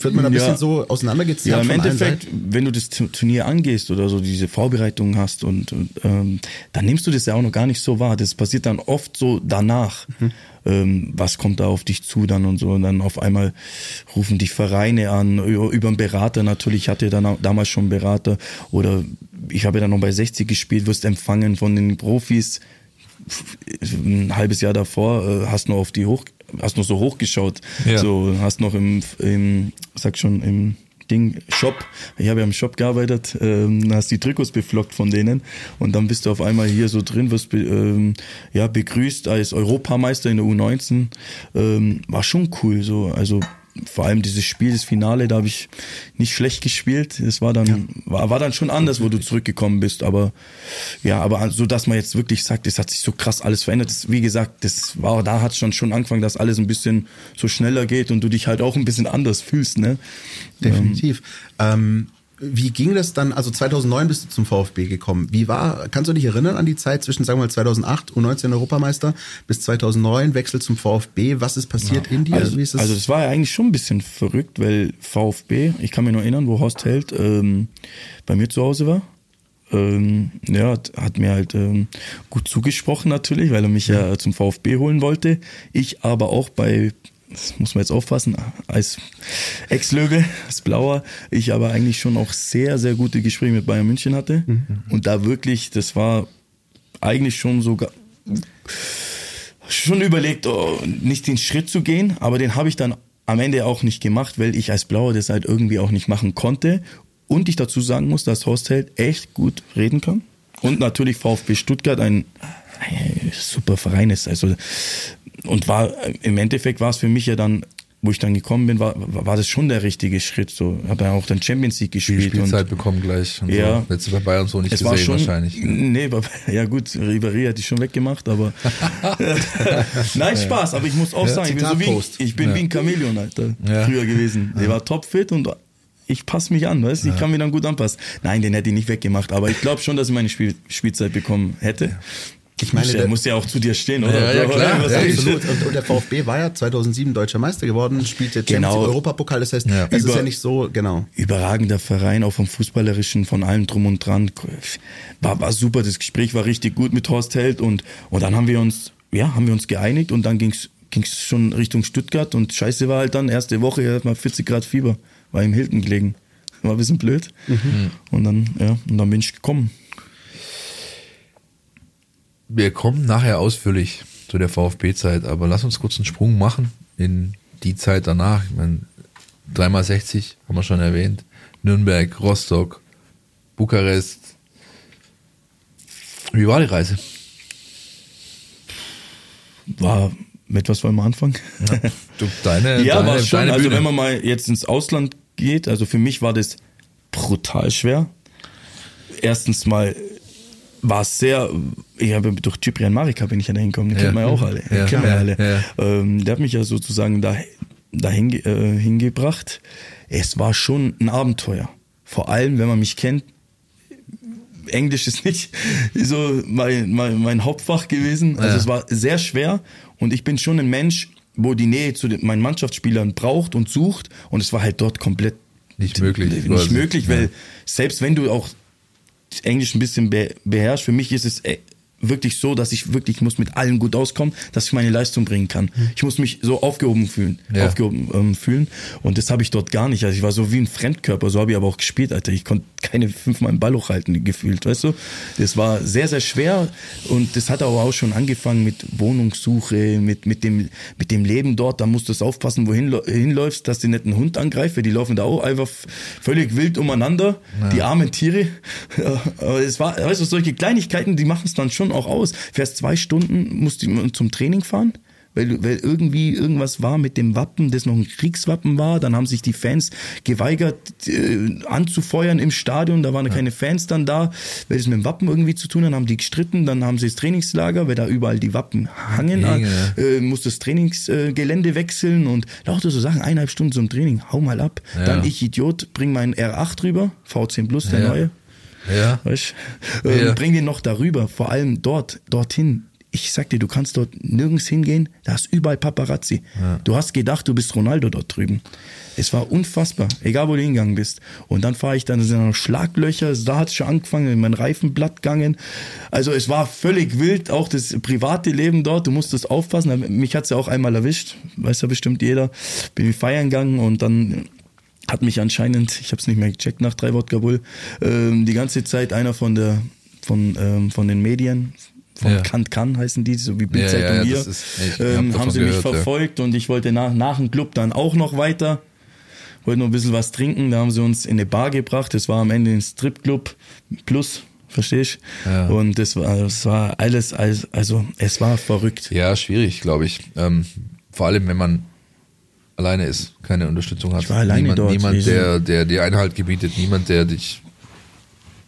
wird man ein Ja. bisschen so auseinandergezerrt Ja, im Endeffekt, wenn du das Tu- Turnier angehst oder so diese Vorbereitung hast und, und ähm, dann nimmst du das ja auch noch gar nicht so wahr. Das passiert dann oft so danach. Mhm. Ähm, was kommt da auf dich zu dann und so und dann auf einmal rufen dich Vereine an über, über einen Berater natürlich. Ich hatte dann damals schon einen Berater oder ich habe ja dann noch bei 60 gespielt, wirst empfangen von den Profis ein halbes Jahr davor äh, hast noch auf die hoch hast noch so hochgeschaut Ja. so hast noch im, im sag schon im Ding, Shop. Ich habe ja im Shop gearbeitet, ähm, hast die Trikots beflockt von denen und dann bist du auf einmal hier so drin, wirst be, ähm, ja, begrüßt als Europameister in der U19. Ähm, war schon cool, so, also vor allem dieses Spiel, das Finale, da habe ich nicht schlecht gespielt. Es war dann, ja. war, war dann schon anders, wo du zurückgekommen bist. Aber ja, aber so, dass man jetzt wirklich sagt, es hat sich so krass alles verändert. Das, wie gesagt, das war, da hat schon schon angefangen, dass alles ein bisschen so schneller geht und du dich halt auch ein bisschen anders fühlst, ne? Definitiv. Ähm, ähm wie ging das dann? Also 2009 bist du zum VfB gekommen. Wie war, kannst du dich erinnern an die Zeit zwischen, sagen wir mal, 2008, U19 Europameister bis 2009, Wechsel zum VfB? Was ist passiert ja. in dir? Also, das? also das war ja eigentlich schon ein bisschen verrückt, weil VfB, ich kann mich nur erinnern, wo Horst Held ähm, bei mir zu Hause war. Ähm, ja, hat mir halt ähm, gut zugesprochen natürlich, weil er mich ja. ja zum VfB holen wollte. Ich aber auch bei das muss man jetzt aufpassen, als Ex-Löwe, als Blauer, ich aber eigentlich schon auch sehr, sehr gute Gespräche mit Bayern München hatte. Mhm. Und da wirklich, das war eigentlich schon sogar schon überlegt, oh, nicht den Schritt zu gehen, aber den habe ich dann am Ende auch nicht gemacht, weil ich als Blauer das halt irgendwie auch nicht machen konnte. Und ich dazu sagen muss, dass Horst Held echt gut reden kann. Und natürlich VfB Stuttgart ein, ein super Verein ist. Also und war im Endeffekt war es für mich ja dann wo ich dann gekommen bin, war, war das schon der richtige Schritt. So, habe ja auch dann Champions League gespielt. Die Spielzeit und, bekommen gleich. Und ja, so. Letzte bei Bayern so nicht es gesehen war schon, wahrscheinlich. Nee, ja gut, Ribéry hatte ich schon weggemacht, aber nein Spaß. Aber ich muss auch ja, sagen, ich bin, so wie, ich bin ja. wie ein Chamäleon, Alter, ja. früher gewesen. Der war topfit und ich passe mich an, weißt? Ich kann mich dann gut anpassen. Nein, den hätte ich nicht weggemacht, aber ich glaube schon, dass ich meine Spiel Spielzeit bekommen hätte. Ich meine, der muss ja auch zu dir stehen, oder? Ja, ja klar. Ja, absolut. Und, und, der VfB war ja 2007 deutscher Meister geworden, spielt jetzt genau. Europapokal. Das heißt, ja. es Über, ist ja nicht so, genau. Überragender Verein, auch vom Fußballerischen, von allem drum und dran. War, war super. Das Gespräch war richtig gut mit Horst Held und, und dann haben wir uns, ja, haben wir uns geeinigt und dann ging's ging's schon Richtung Stuttgart und scheiße war halt dann, erste Woche, er hat mal 40 Grad Fieber, war im Hilton gelegen. War ein bisschen blöd. Mhm. Und dann, ja, und dann bin ich gekommen. Wir kommen nachher ausführlich zu der VfB-Zeit, aber lass uns kurz einen Sprung machen in die Zeit danach. Ich meine, dreimal 60 haben wir schon erwähnt. Nürnberg, Rostock, Bukarest. Wie war die Reise? War mit was wollen wir anfangen? Ja, du, deine, ja deine, war schon. also wenn man mal jetzt ins Ausland geht, also für mich war das brutal schwer. Erstens mal war es sehr, ich habe durch Cyprian Marika bin ich ja da hingekommen, den ja. kennt man ja auch alle. Ja. Kennen wir ja alle. Ja. Ähm, der hat mich ja sozusagen da, dahin äh, hingebracht. Es war schon ein Abenteuer. Vor allem, wenn man mich kennt, Englisch ist nicht so mein, mein, mein Hauptfach gewesen. Also es war sehr schwer und ich bin schon ein Mensch, wo die Nähe zu den, meinen Mannschaftsspielern braucht und sucht und es war halt dort komplett nicht möglich. Nicht möglich, weil selbst wenn du auch Englisch ein bisschen beherrscht. Für mich ist es äh, wirklich so, dass ich wirklich muss mit allen gut auskommen, dass ich meine Leistung bringen kann. Mhm. Ich muss mich so aufgehoben fühlen, ja. aufgehoben ähm, fühlen und das habe ich dort gar nicht. Also ich war so wie ein Fremdkörper, so habe ich aber auch gespielt, Alter. Ich konnte keine fünfmal einen Ball hochhalten gefühlt, weißt du? Das war sehr sehr schwer und das hat aber auch schon angefangen mit Wohnungssuche, mit mit dem mit dem Leben dort. Da musst du aufpassen, wohin hinläufst, dass du nicht einen Hund angreifst, weil die laufen da auch einfach völlig wild umeinander, ja. die armen Tiere. aber es war, weißt du, solche Kleinigkeiten, die machen es dann schon schon auch aus. Fährst zwei Stunden, musst du zum Training fahren, weil, weil irgendwie irgendwas war mit dem Wappen, das noch ein Kriegswappen war. Dann haben sich die Fans geweigert äh, anzufeuern im Stadion. Da waren ja. keine Fans dann da, weil es mit dem Wappen irgendwie zu tun hat. Dann haben die gestritten, dann haben sie das Trainingslager, weil da überall die Wappen hangen. Äh, muss das Trainingsgelände äh, wechseln und lauter so Sachen, eineinhalb Stunden zum Training, hau mal ab. Dann ich Idiot, bring meinen R8 rüber, V10 Plus, der neue. Ja. Weißt? Ähm, ja. Bring den noch darüber, vor allem dort, dorthin. Ich sag dir, du kannst dort nirgends hingehen, da ist überall Paparazzi. Ja. Du hast gedacht, du bist Ronaldo dort drüben. Es war unfassbar, egal wo du hingegangen bist. Und dann fahre ich dann, sind noch Schlaglöcher, da hat es schon angefangen, mein Reifenblatt gegangen. Also es war völlig wild, auch das private Leben dort, du musstest aufpassen. Mich hat's ja auch einmal erwischt, weiß ja bestimmt jeder. Bin ich feiern gegangen und dann hat mich anscheinend, ich habe es nicht mehr gecheckt nach drei Wodka Bull, ähm, die ganze Zeit einer von der von ähm, von den Medien von ja. Kant Kann heißen die, so wie Bildzeitung ja, ja, hier, ähm, haben sie gehört, mich verfolgt und ich wollte nach, nach dem Club dann auch noch weiter wollten noch ein bisschen was trinken. Da haben sie uns in eine Bar gebracht. Das war am Ende ein Stripclub plus, verstehst Ja. Und das war, das war alles, alles, also es war verrückt. Ja, schwierig, glaube ich. Ähm, vor allem, wenn man alleine ist, keine Unterstützung hat. Ich war alleine niemand, dort, Niemand, der, der dir Einhalt gebietet, niemand, der dich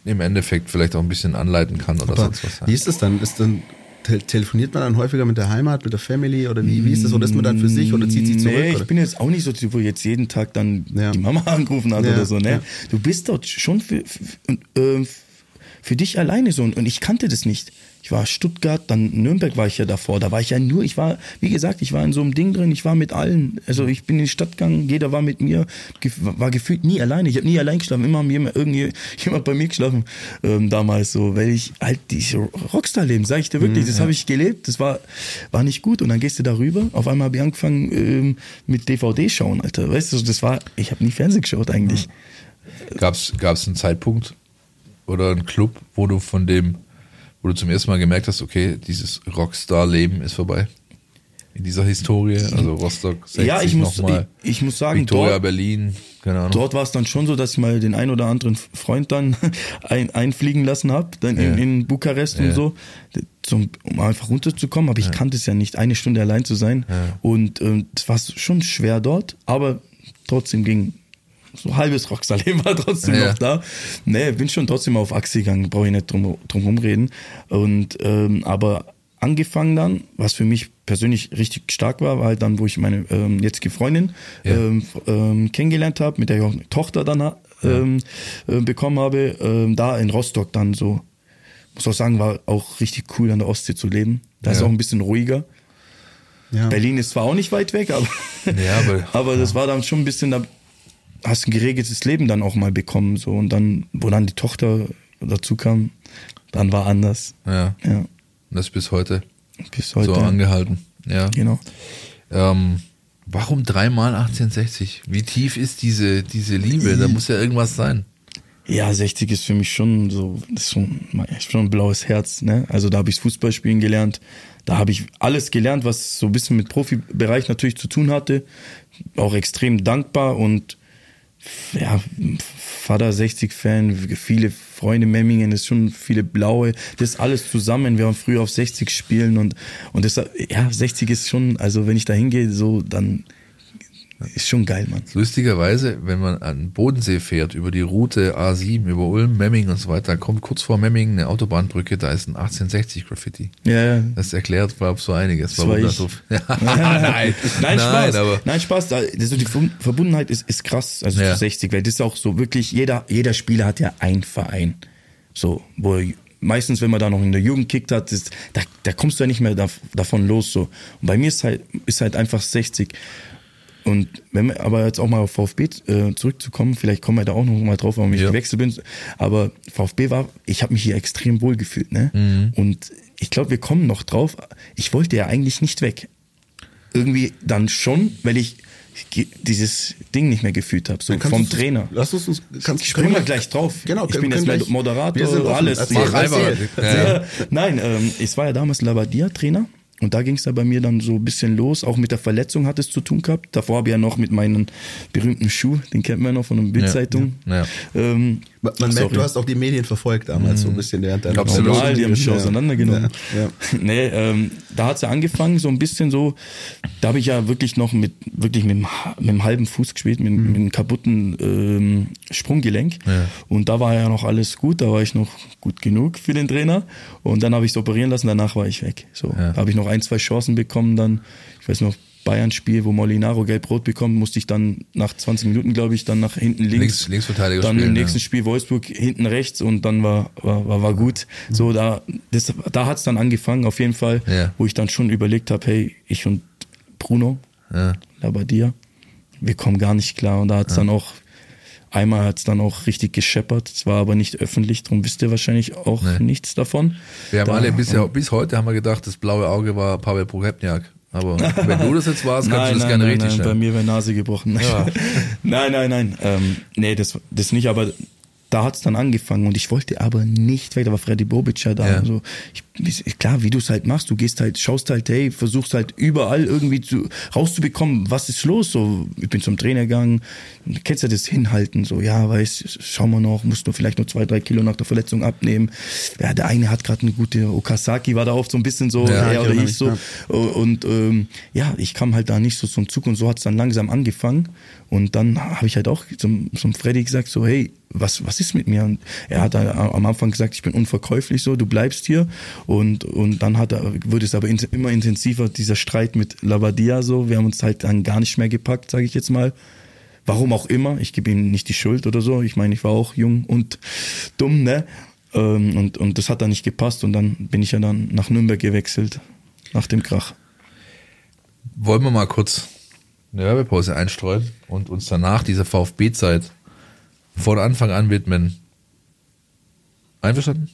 im Endeffekt vielleicht auch ein bisschen anleiten kann oder Aber sonst was. wie ist das dann? Ist dann te telefoniert man dann häufiger mit der Heimat, mit der Family oder wie, wie ist das? Oder ist man dann für sich oder zieht sich zurück? Nee, oder? ich bin jetzt auch nicht so, wo jetzt jeden Tag dann Ja. die Mama angerufen hat Ja, oder so. Ne? ja. Du bist dort schon für, für, und, ähm, für dich alleine so. Und und ich kannte das nicht. Ich war Stuttgart, dann Nürnberg war ich ja davor. Da war ich ja nur, ich war, wie gesagt, ich war in so einem Ding drin, ich war mit allen. Also ich bin in die Stadt gegangen, jeder war mit mir, war gefühlt nie alleine. Ich habe nie allein geschlafen, immer haben jemand, bei mir geschlafen ähm, damals so, weil ich halt dieses Rockstar-Leben, sag ich dir wirklich, das habe ich gelebt, das war, war nicht gut. Und dann gehst du darüber, auf einmal habe ich angefangen ähm, mit DVD schauen, Alter. Weißt du, das war, ich habe nie Fernsehen geschaut eigentlich. Gab es einen Zeitpunkt oder einen Club, wo du von dem, wo du zum ersten Mal gemerkt hast, okay, dieses Rockstar-Leben ist vorbei? In dieser Historie, also Rostock 60 Ja, ich muss, ich, ich muss sagen, Victoria, dort, Berlin, keine Ahnung. dort war es dann schon so, dass ich mal den ein oder anderen Freund dann ein, einfliegen lassen habe, dann in, Ja. in Bukarest Ja. und so, zum, um einfach runterzukommen. Aber ich kannte es ja nicht, eine Stunde allein zu sein. Ja. Und ähm, es war schon schwer dort, aber trotzdem ging so halbes Rockstar-Leben war trotzdem Ja. noch da. Nee, bin schon trotzdem auf Achse gegangen, brauche ich nicht drum, drum rumreden. Und ähm, aber angefangen dann, was für mich persönlich richtig stark war, war halt dann, wo ich meine ähm, jetzige Freundin Ja. ähm, ähm, kennengelernt habe, mit der ich auch eine Tochter dann ha- ähm, äh, bekommen habe, ähm, da in Rostock dann so, muss auch sagen, war auch richtig cool an der Ostsee zu leben. Da ist Ja. auch ein bisschen ruhiger. ja. Berlin ist zwar auch nicht weit weg, aber, Ja, aber- aber das war dann schon ein bisschen, da hast ein geregeltes Leben dann auch mal bekommen. So. Und dann, wo dann die Tochter dazu kam, dann war anders. Ja, Ja, und das ist bis heute, bis heute. so angehalten. Ja. Genau. Ähm, warum dreimal 1860? Wie tief ist diese, diese Liebe? Da muss ja irgendwas sein. Ja, 60 ist für mich schon so, das ist schon, schon ein blaues Herz. Ne? Also da habe ich Fußballspielen gelernt. Da habe ich alles gelernt, was so ein bisschen mit Profibereich natürlich zu tun hatte. Auch extrem dankbar und ja, Vater 60-Fan, viele Freunde Memmingen, ist schon viele blaue, das alles zusammen. Wir waren früher auf 60 spielen und, und das, ja, 60 ist schon, also wenn ich da hingehe, so, dann ist schon geil, Mann. Lustigerweise, wenn man an den Bodensee fährt, über die Route A7, über Ulm, Memmingen und so weiter, kommt kurz vor Memmingen eine Autobahnbrücke, da ist ein 1860 Graffiti. Ja, ja. Das erklärt, glaube so einiges. Das war ich. so, ja. nein, nein, Spaß. aber nein, Spaß. Da, das ist so die Ver- Verbundenheit ist, ist krass, also Ja. zu 60, weil das ist auch so wirklich, jeder, jeder Spieler hat ja einen Verein. So, wo er, meistens, wenn man da noch in der Jugend kickt hat, ist, da, da kommst du ja nicht mehr da, davon los. So. Und bei mir ist halt, ist halt einfach 60. Und wenn wir aber jetzt auch mal auf VfB äh, zurückzukommen, vielleicht kommen wir da auch noch mal drauf, warum ich Ja. gewechselt bin. Aber VfB war, ich habe mich hier extrem wohl gefühlt, ne? Mhm. Und ich glaube, wir kommen noch drauf. Ich wollte ja eigentlich nicht weg. Irgendwie dann schon, weil ich dieses Ding nicht mehr gefühlt habe, so vom Trainer. Lass uns, uns kannst, Springen wir gleich drauf. Genau, ich bin jetzt gleich- Moderator, wir sind offen. alles. Ja. Ja. Nein, ähm, es war ja damals Labadia-Trainer und da ging es da bei mir dann so ein bisschen los. Auch mit der Verletzung hat es zu tun gehabt. Davor habe ich ja noch mit meinem berühmten Schuh, den kennt man ja noch von der Bildzeitung. Ja, ja. Ähm, Man, man merkt, du hast auch die Medien verfolgt damals so ein bisschen während deiner Absolut. Die haben mich Ja. auseinandergenommen. Ja, ja. Nee, ähm, da hat's ja angefangen, so ein bisschen so, da habe ich ja wirklich noch mit wirklich mit dem, mit dem halben Fuß gespielt, mit, mit einem kaputten ähm, Sprunggelenk. Ja. Und da war ja noch alles gut, da war ich noch gut genug für den Trainer. Und dann habe ich es operieren lassen, danach war ich weg. So, da habe ich noch ein, zwei Chancen bekommen, dann, ich weiß noch, Bayern-Spiel, wo Molinaro gelb-rot bekommt, musste ich dann nach 20 Minuten, glaube ich, dann nach hinten links. Links- Linksverteidiger Dann im spielen, nächsten ja. Spiel Wolfsburg hinten rechts und dann war, war, war, war gut. So, da, das, da hat's dann angefangen, auf jeden Fall, Ja. wo ich dann schon überlegt habe, hey, ich und Bruno, Ja. Labadia, wir kommen gar nicht klar. Und da hat's dann auch, einmal hat's dann auch richtig gescheppert. Es war aber nicht öffentlich, darum wisst ihr wahrscheinlich auch Nee. nichts davon. Wir haben Da- alle bisher, bis heute haben wir gedacht, das blaue Auge war Pavel Prohepniak. Aber wenn du das jetzt warst, kannst du das gerne nein, richtig nein, bei mir wäre Nase gebrochen. Ja. nein, nein, nein. Ähm, nee, das, das nicht, aber da hat's dann angefangen und ich wollte aber nicht weg. Da war Freddy Bobic ja da. Ja. Also ich klar, wie du es halt machst, du gehst halt, schaust halt, hey, versuchst halt überall irgendwie zu, rauszubekommen, was ist los, so, ich bin zum Trainer gegangen, kennst du das Hinhalten, so, ja, weißt, schau mal noch, musst du vielleicht nur zwei, drei Kilo nach der Verletzung abnehmen, ja, der eine hat gerade eine gute, Okasaki war da oft so ein bisschen so, Ja, er oder ich so, ja. und ähm, ja, ich kam halt da nicht so zum Zug und so hat's dann langsam angefangen. Und dann habe ich halt auch zum, zum Freddy gesagt, so, hey, was, was ist mit mir? Und er hat am Anfang gesagt, ich bin unverkäuflich so, du bleibst hier. Und, und dann hat wurde es aber in, immer intensiver, dieser Streit mit Lavadia so. Wir haben uns halt dann gar nicht mehr gepackt, sage ich jetzt mal. Warum auch immer, ich gebe ihm nicht die Schuld oder so. Ich meine, ich war auch jung und dumm, ne? Ähm, Und, und das hat dann nicht gepasst und dann bin ich ja dann nach Nürnberg gewechselt, nach dem Krach. Wollen wir mal kurz eine Werbepause einstreuen und uns danach dieser VfB-Zeit von Anfang an widmen. Einverstanden?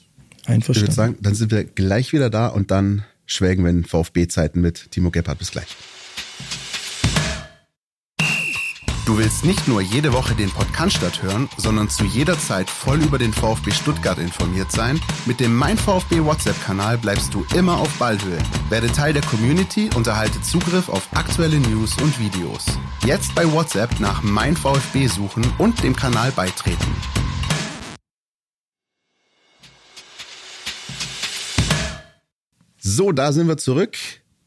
Ich Einverstanden. würde sagen, dann sind wir gleich wieder da und dann schwelgen wir in VfB-Zeiten mit Timo Gebhardt. Bis gleich. Du willst nicht nur jede Woche den Podcast hören, sondern zu jeder Zeit voll über den VfB Stuttgart informiert sein? Mit dem Mein VfB WhatsApp-Kanal bleibst du immer auf Ballhöhe. Werde Teil der Community und erhalte Zugriff auf aktuelle News und Videos. Jetzt bei WhatsApp nach Mein VfB suchen und dem Kanal beitreten. So, da sind wir zurück.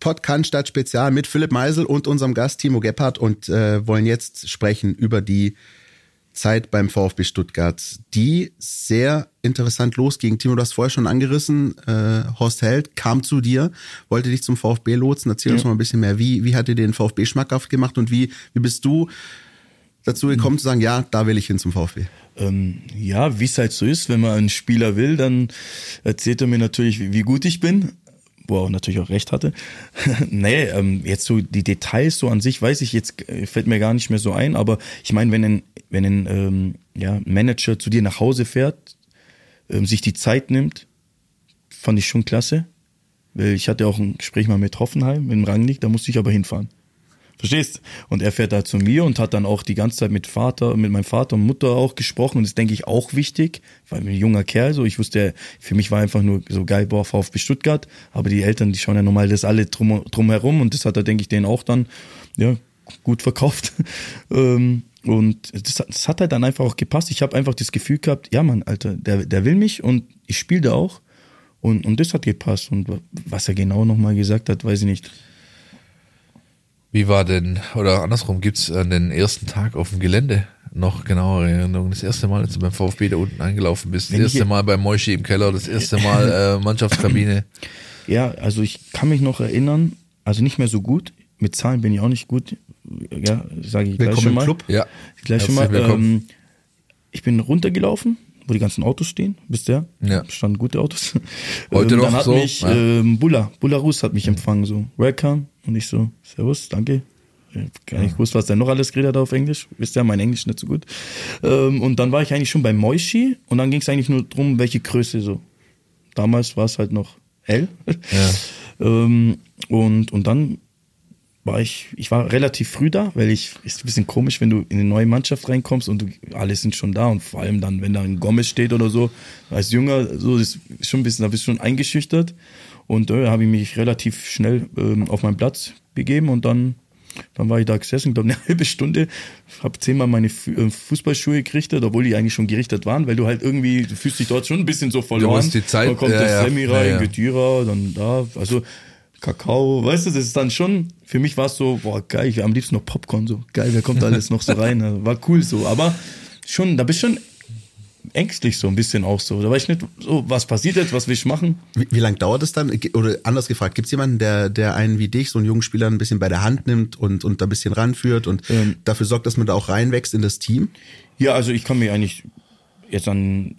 Podcast statt Spezial mit Philipp Meisel und unserem Gast Timo Gebhardt und äh, wollen jetzt sprechen über die Zeit beim VfB Stuttgart, die sehr interessant losging. Timo, du hast vorher schon angerissen, äh, Horst Held kam zu dir, wollte dich zum VfB lotsen. Erzähl uns mal ein bisschen mehr. Wie, wie hat dir den VfB schmackhaft gemacht und wie, wie bist du dazu gekommen zu sagen, ja, da will ich hin zum VfB? Ähm, ja, wie es halt so ist, wenn man einen Spieler will, dann erzählt er mir natürlich, wie, wie gut ich bin, wo er auch natürlich auch recht hatte. nee, ähm, jetzt so die Details so an sich weiß ich jetzt, äh, fällt mir gar nicht mehr so ein, aber ich meine, wenn ein, wenn ein ähm, ja, Manager zu dir nach Hause fährt, ähm, sich die Zeit nimmt, fand ich schon klasse. Weil ich hatte auch ein Gespräch mal mit Hoffenheim, dem Rangnick, da musste ich aber hinfahren. Verstehst? Und er fährt da zu mir und hat dann auch die ganze Zeit mit Vater, mit meinem Vater und Mutter auch gesprochen. Und das denke ich auch wichtig, weil ein junger Kerl so, ich wusste, für mich war einfach nur so geil, boah, VfB Stuttgart. Aber die Eltern, die schauen ja normal das alle drum, drumherum und das hat er, denke ich, denen auch dann, ja, gut verkauft. Ähm, und das, hat- das hat halt dann einfach auch gepasst. Ich habe einfach das Gefühl gehabt, ja Mann, Alter, der, der will mich und ich spiele da auch. Und, und das hat gepasst. Und was er genau nochmal gesagt hat, weiß ich nicht. Wie war denn, oder andersrum, gibt's an den ersten Tag auf dem Gelände noch genauere Erinnerungen? Das erste Mal, als du beim VfB da unten eingelaufen bist, das Wenn erste Mal beim Moischi im Keller, das erste Mal äh, Mannschaftskabine. Ja, also ich kann mich noch erinnern, also nicht mehr so gut. Mit Zahlen bin ich auch nicht gut. Ja, sage ich gleich Willkommen schon im mal. Club. Ja, Gleich schon mal. willkommen. Ähm, ich bin runtergelaufen, wo die ganzen Autos stehen. Bist du ja? Standen gute Autos. Heute ähm, noch Dann hat so, mich ja. ähm, Bulla, Bulla Rus hat mich empfangen, so, welcome. Und ich so, servus, danke. Gar nicht gewusst, was der noch alles geredet hat auf Englisch. Wisst ihr, mein Englisch nicht so gut. Ähm, und dann war ich eigentlich schon bei Moishi und dann ging es eigentlich nur drum, welche Größe so. Damals war es halt noch L. Ja. ähm, und, und dann war ich, ich war relativ früh da, weil ich, ist ein bisschen komisch, wenn du in eine neue Mannschaft reinkommst und du, alle sind schon da und vor allem dann, wenn da ein Gomez steht oder so, als Jünger, so, ist schon ein bisschen, da bist du schon eingeschüchtert und da habe ich mich relativ schnell ähm, auf meinen Platz begeben und dann, dann war ich da gesessen, glaube eine halbe Stunde, habe zehnmal meine äh, Fußballschuhe gerichtet, obwohl die eigentlich schon gerichtet waren, weil du halt irgendwie, du fühlst dich dort schon ein bisschen so verloren. musst die Zeit- dann kommt ja, der ja, Semi ja, rein, ja. Getüra, dann da, also Kakao, weißt du, das ist dann schon, für mich war es so, boah, geil, ich am liebsten noch Popcorn, so geil, wer kommt da alles noch so rein, Also, war cool so, aber schon, da bist du schon ängstlich so ein bisschen auch so, da weiß ich nicht, so, was passiert jetzt, was will ich machen? Wie, wie lange dauert es dann? Oder anders gefragt, gibt es jemanden, der, der einen wie dich, so einen jungen Spieler, ein bisschen bei der Hand nimmt und, und da ein bisschen ranführt und Ähm. dafür sorgt, dass man da auch reinwächst in das Team? Ja, also ich kann mich eigentlich jetzt an,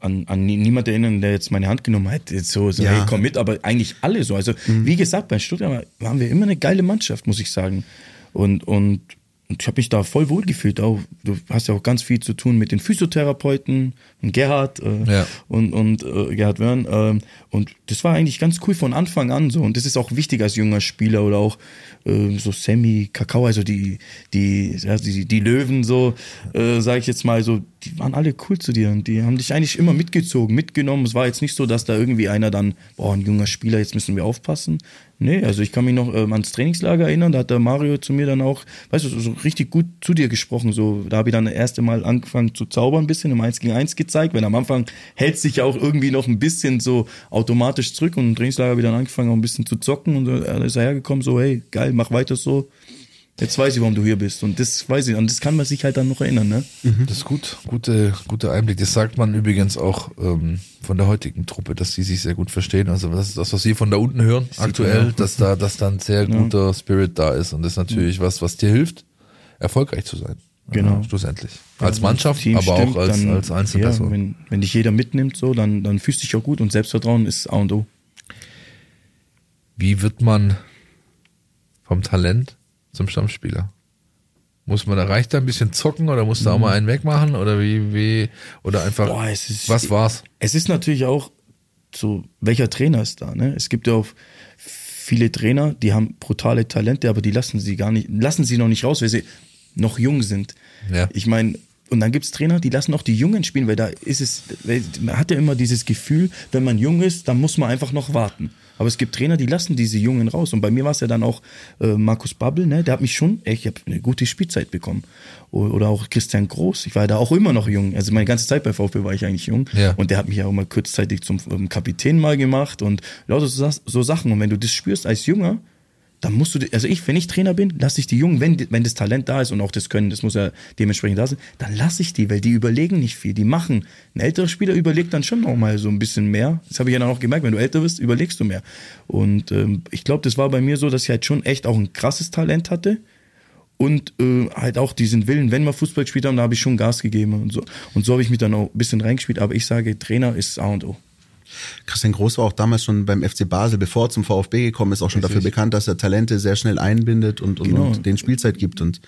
an, an nie- niemand erinnern, der jetzt meine Hand genommen hat, jetzt so, so Ja. hey, komm mit, aber eigentlich alle so. Also wie gesagt, bei Stuttgart waren wir immer eine geile Mannschaft, muss ich sagen. Und, und und ich habe mich da voll wohl gefühlt. Auch, du hast ja auch ganz viel zu tun mit den Physiotherapeuten und Gerhard äh, Ja. und, und äh, Gerhard Wörn. ähm, und das war eigentlich ganz cool von Anfang an so. Und das ist auch wichtig als junger Spieler oder auch äh, so Sammy, Kakao, also die, die, ja, die, die Löwen so, äh, sage ich jetzt mal so, die waren alle cool zu dir und die haben dich eigentlich immer mitgezogen, mitgenommen. Es war jetzt nicht so, dass da irgendwie einer dann, boah, ein junger Spieler, jetzt müssen wir aufpassen. Nee, also ich kann mich noch ähm, ans Trainingslager erinnern, da hat der Mario zu mir dann auch, weißt du, so, richtig gut zu dir gesprochen. So, da habe ich dann das erste Mal angefangen zu zaubern, ein bisschen im 1 gegen 1 gezeigt, weil am Anfang hält sich ja auch irgendwie noch ein bisschen so automatisch zurück und im Trainingslager habe ich dann angefangen, auch ein bisschen zu zocken und äh, ist er hergekommen, so, hey, geil, mach weiter so. Jetzt weiß ich, warum du hier bist. Und das weiß ich, und das kann man sich halt dann noch erinnern, ne? Das ist gut, gute, guter Einblick. Das sagt man übrigens auch ähm, von der heutigen Truppe, dass die sich sehr gut verstehen. Also das ist das, was Sie von da unten hören, aktuell, dass da, dass da ein sehr guter Spirit da ist. Und das ist natürlich was, was dir hilft, erfolgreich zu sein. Genau. Ja, schlussendlich. Als Ja, Mannschaft, aber stimmt, auch als, dann- als Einzelperson. Ja, wenn, wenn dich jeder mitnimmt, so, dann, dann fühlst du dich auch gut und Selbstvertrauen ist A und O. Wie wird man vom Talent zum Stammspieler? Muss man da reicht da ein bisschen zocken oder muss da auch mal einen wegmachen oder wie wie oder einfach Boah, es ist- was war's? Es ist natürlich auch so, welcher Trainer ist da, ne? Es gibt ja auch viele Trainer, die haben brutale Talente, aber die lassen sie gar nicht, lassen sie noch nicht raus, weil sie noch jung sind. Ja. Ich meine, und dann gibt's Trainer, die lassen auch die Jungen spielen, weil da ist es, man hat ja immer dieses Gefühl, wenn man jung ist, dann muss man einfach noch warten. Aber es gibt Trainer, die lassen diese Jungen raus. Und bei mir war es ja dann auch äh, Markus Babbel, ne? der hat mich schon, ey, ich habe eine gute Spielzeit bekommen. Oder auch Christian Groß, ich war ja da auch immer noch jung. Also meine ganze Zeit bei VfB war ich eigentlich jung. Ja. Und der hat mich ja auch mal kurzzeitig zum ähm, Kapitän mal gemacht und lauter so, so Sachen. Und wenn du das spürst als Junger, dann musst du, also ich, wenn ich Trainer bin, lasse ich die Jungen, wenn, wenn das Talent da ist und auch das Können, das muss ja dementsprechend da sein, dann lasse ich die, weil die überlegen nicht viel, die machen. Ein älterer Spieler überlegt dann schon noch mal so ein bisschen mehr. Das habe ich ja dann auch gemerkt, wenn du älter bist, überlegst du mehr. Und ähm, ich glaube, das war bei mir so, dass ich halt schon echt auch ein krasses Talent hatte und äh, halt auch diesen Willen, wenn wir Fußball gespielt haben, da habe ich schon Gas gegeben und so. Und so habe ich mich dann auch ein bisschen reingespielt, aber ich sage, Trainer ist A und O. Christian Groß war auch damals schon beim FC Basel, bevor er zum VfB gekommen ist, auch schon dafür bekannt, dass er Talente sehr schnell einbindet und, und, Genau. und denen Spielzeit gibt. Und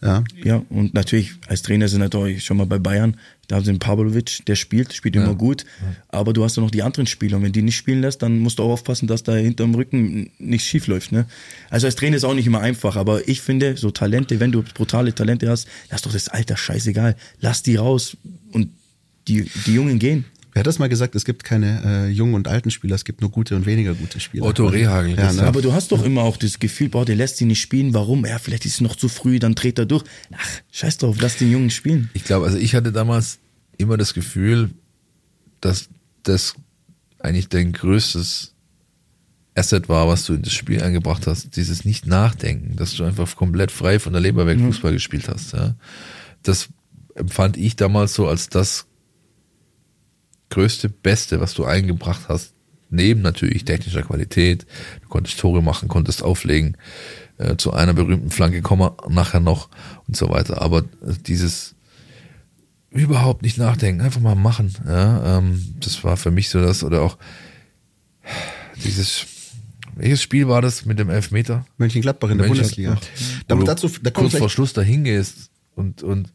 ja, Ja, und natürlich, als Trainer sind natürlich schon mal bei Bayern, da haben sie einen Pavlovic, der spielt, spielt immer gut, aber du hast ja noch die anderen Spieler und wenn die nicht spielen lässt, dann musst du auch aufpassen, dass da hinterm Rücken nichts schief läuft. Ne? Also als Trainer ist auch nicht immer einfach, aber ich finde, so Talente, wenn du brutale Talente hast, lass doch das Alter scheißegal, lass die raus und die, die Jungen gehen. Wer hat das mal gesagt? Es gibt keine äh, jungen und alten Spieler, es gibt nur gute und weniger gute Spieler. Otto Rehagel, Ja, ne? Aber du hast doch immer auch das Gefühl, boah, der lässt sie nicht spielen, warum? Ja, vielleicht ist es noch zu früh, dann dreht er durch. Ach, scheiß drauf, lass den Jungen spielen. Ich glaube, also ich hatte damals immer das Gefühl, dass das eigentlich dein größtes Asset war, was du in das Spiel eingebracht hast. Dieses Nicht-Nachdenken, dass du einfach komplett frei von der Leber weg Fußball gespielt hast. Ja. Das empfand ich damals so als das größte, beste, was du eingebracht hast. Neben natürlich technischer Qualität. Du konntest Tore machen, konntest auflegen. Äh, zu einer berühmten Flanke kommen wir nachher noch und so weiter. Aber äh, dieses überhaupt nicht nachdenken, einfach mal machen. Ja, ähm, das war für mich so das, oder auch dieses, welches Spiel war das mit dem Elfmeter? Mönchengladbach in der Bundesliga. Mönchengladbach. Da, Wo du dazu, da kurz vor Schluss da hingehst und, und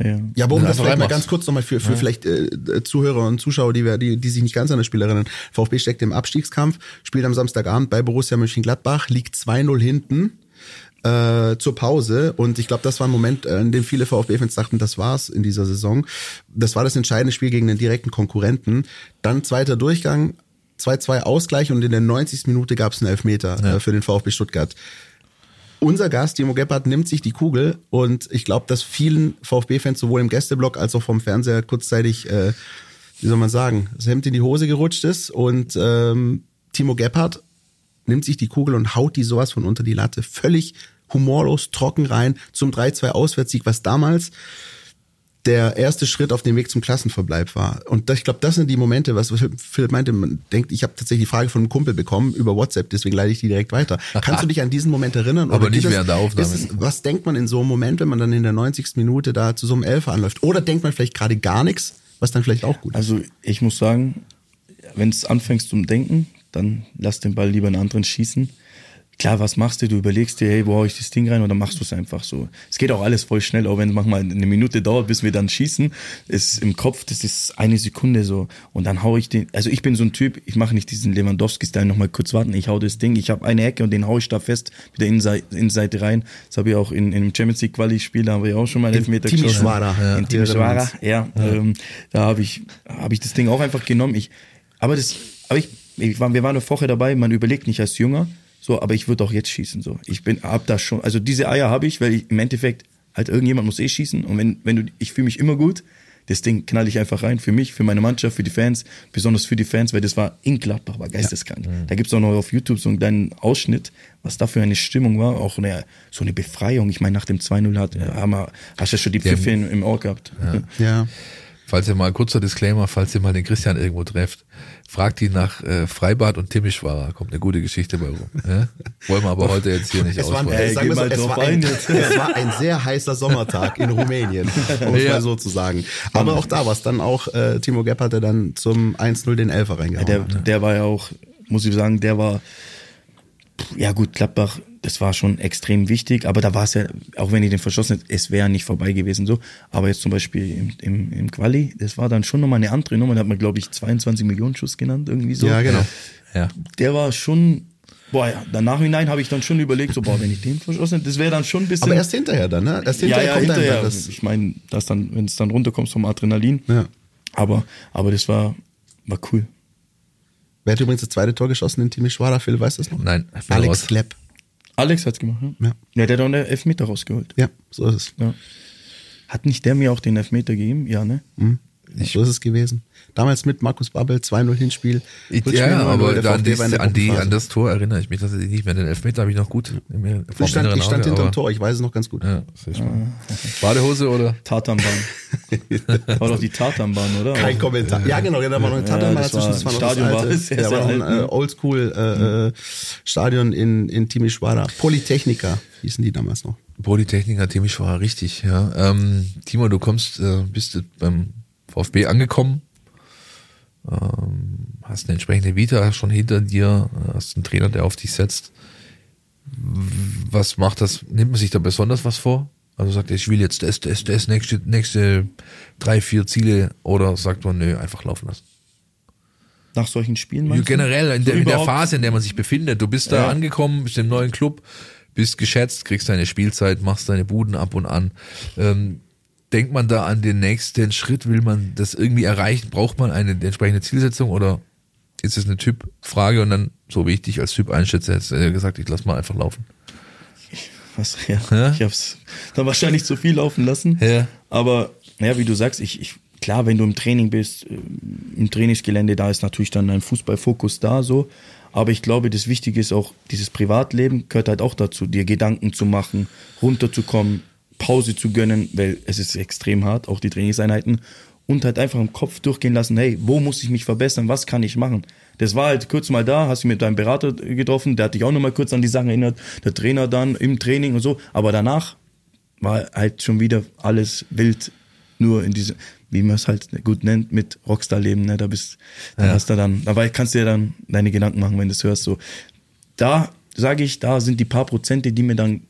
ja, Ja. aber um das einfach vielleicht mal ganz kurz nochmal für, für vielleicht äh, Zuhörer und Zuschauer, die, wir, die, die sich nicht ganz an das Spiel erinnern. VfB steckt im Abstiegskampf, spielt am Samstagabend bei Borussia Mönchengladbach, liegt 2-0 hinten äh, zur Pause und ich glaube, das war ein Moment, äh, in dem viele VfB-Fans dachten, das war's in dieser Saison. Das war das entscheidende Spiel gegen den direkten Konkurrenten. Dann zweiter Durchgang, 2-2 Ausgleich und in der 90. Minute gab es einen Elfmeter äh, für den VfB Stuttgart. Unser Gast, Timo Gebhardt, nimmt sich die Kugel und ich glaube, dass vielen VfB-Fans sowohl im Gästeblock als auch vom Fernseher kurzzeitig, äh, wie soll man sagen, das Hemd in die Hose gerutscht ist und ähm, Timo Gebhardt nimmt sich die Kugel und haut die sowas von unter die Latte. Völlig humorlos, trocken rein zum 3-2 Auswärtssieg, was damals der erste Schritt auf dem Weg zum Klassenverbleib war. Und das, ich glaube, das sind die Momente, was Philipp meinte, man denkt, ich habe tatsächlich die Frage von einem Kumpel bekommen über WhatsApp, deswegen leite ich die direkt weiter. Kannst du dich an diesen Moment erinnern? Aber nicht das- während der Aufnahme. es, was denkt man in so einem Moment, wenn man dann in der 90. Minute da zu so einem Elfer anläuft? Oder denkt man vielleicht gerade gar nichts, was dann vielleicht auch gut ist? Also ich muss sagen, wenn es anfängst zum Denken, dann lass den Ball lieber einen anderen schießen. Klar, was machst du? Du überlegst dir, hey, wo hau ich das Ding rein oder machst du es einfach so? Es geht auch alles voll schnell, auch wenn es manchmal eine Minute dauert, bis wir dann schießen. Ist im Kopf, das ist eine Sekunde so. Und dann hau ich den, also ich bin so ein Typ, ich mache nicht diesen Lewandowski-Style nochmal kurz warten, ich hau das Ding, ich habe eine Ecke und den hau ich da fest mit der Innenseite, Innenseite rein. Das habe ich auch in, in einem Champions League Quali-Spiel, da habe ich auch schon mal Elfmeter Timisoara. Ja. In Timisoara, ja. ja. Ähm, da habe ich, hab ich das Ding auch einfach genommen. Ich, aber das, aber ich, ich war, wir waren eine Woche dabei, man überlegt nicht als Jünger, so, aber ich würde auch jetzt schießen. So, ich bin hab da schon. Also diese Eier habe ich, weil ich im Endeffekt halt irgendjemand muss eh schießen. Und wenn wenn du, ich fühle mich immer gut. Das Ding knall ich einfach rein für mich, für meine Mannschaft, für die Fans, besonders für die Fans, weil das war in Gladbach, war geisteskrank. Ja. Da gibt's auch noch auf YouTube so einen kleinen Ausschnitt, was da für eine Stimmung war, auch eine, so eine Befreiung. Ich meine, nach dem 2-0 hat, ja. haben wir, hast du ja schon die Pfiffe im, im Ohr gehabt. Ja. ja. Falls ihr mal, kurzer Disclaimer, falls ihr mal den Christian irgendwo trefft, fragt ihn nach äh, Freibad und Timischwara. Kommt eine gute Geschichte bei rum. Ja? Wollen wir aber heute jetzt hier nicht ausbauen. es, war ein, sehr heißer Sommertag in Rumänien, um es ja. mal so zu sagen. Aber auch da war es dann auch, äh, Timo Gepp hatte dann zum 1-0 den Elfer reingehauen. Ja, der, der war ja auch, muss ich sagen, der war, ja gut, Gladbach das war schon extrem wichtig, aber da war es ja, auch wenn ich den verschossen hätte, es wäre nicht vorbei gewesen so. Aber jetzt zum Beispiel im, im, im Quali, das war dann schon nochmal eine andere Nummer, da hat man glaube ich 22 Millionen Schuss genannt, irgendwie so. Ja, genau. Ja. Der war schon, boah, ja, dann nachhinein habe ich dann schon überlegt, so, boah, wenn ich den verschossen hätte, das wäre dann schon ein bisschen. Aber erst hinterher dann, ne? Erst hinterher ja, ja, kommt hinterher. Dann das ich meine, das dann, wenn es dann runterkommst vom Adrenalin. Ja. Aber, aber das war, war cool. Wer hat übrigens das zweite Tor geschossen in Timisoara, Phil, weißt du das noch? Nein. Alex Klepp. Alex hat's gemacht, ne? Ja. Ja, der hat auch einen Elfmeter rausgeholt. Ja, so ist es. Ja. Hat nicht der mir auch den Elfmeter gegeben? Ja, ne? Mhm. So ist es gewesen. Damals mit Markus Babbel, 2-0 Hinspiel. Ich, ja, aber da an, dies, an, die, an das Tor erinnere ich mich tatsächlich nicht mehr. Den Elfmeter habe ich noch gut. Mir ich stand, ich stand hinter dem Tor, ich weiß es noch ganz gut. Ja. Badehose oder? Tatanbahn. war doch die Tatanbahn, oder? Kein Kommentar. Ja, genau, da war noch eine Tatanbahn ja, dazwischen. Das war noch Stadion das alte. War sehr, ja, war ein äh, Oldschool äh, äh, Stadion in, in Timișoara. Polytechnica hießen die damals noch. Polytechnica Timișoara, richtig, ja. Ähm, Timo, du kommst, äh, bist beim VfB angekommen, ähm, hast eine entsprechende Vita schon hinter dir, hast einen Trainer, der auf dich setzt. Was macht das? Nimmt man sich da besonders was vor? Also sagt er, ich will jetzt das, das, das, nächste, nächste drei, vier Ziele oder sagt man, nö, einfach laufen lassen? Nach solchen Spielen meinst Generell, in, der, in der Phase, in der man sich befindet. Du bist da ja. angekommen, bist im neuen Club, bist geschätzt, kriegst deine Spielzeit, machst deine Buden ab und an. Ähm, denkt man da an den nächsten Schritt? Will man das irgendwie erreichen? Braucht man eine entsprechende Zielsetzung oder ist es eine Typfrage und dann, so wie ich dich als Typ einschätze, hättest du gesagt, ich lass mal einfach laufen? Was, ja, ja? ich hab's dann wahrscheinlich zu viel laufen lassen. Ja. Aber, naja, wie du sagst, ich, ich, klar, wenn du im Training bist, äh, im Trainingsgelände, da ist natürlich dann ein Fußballfokus da, so. Aber ich glaube, das Wichtige ist auch, dieses Privatleben gehört halt auch dazu, dir Gedanken zu machen, runterzukommen, Pause zu gönnen, weil es ist extrem hart, auch die Trainingseinheiten. Und halt einfach im Kopf durchgehen lassen, hey, wo muss ich mich verbessern, was kann ich machen? Das war halt kurz mal da, hast du mit deinem Berater getroffen, der hat dich auch nochmal kurz an die Sachen erinnert, der Trainer dann im Training und so. Aber danach war halt schon wieder alles wild, nur in diese, wie man es halt gut nennt, mit Rockstar-Leben, ne? Da bist, da ja. hast du dann, dabei kannst du dir dann deine Gedanken machen, wenn du es hörst, so. Da sage ich, da sind die paar Prozente, die mir dann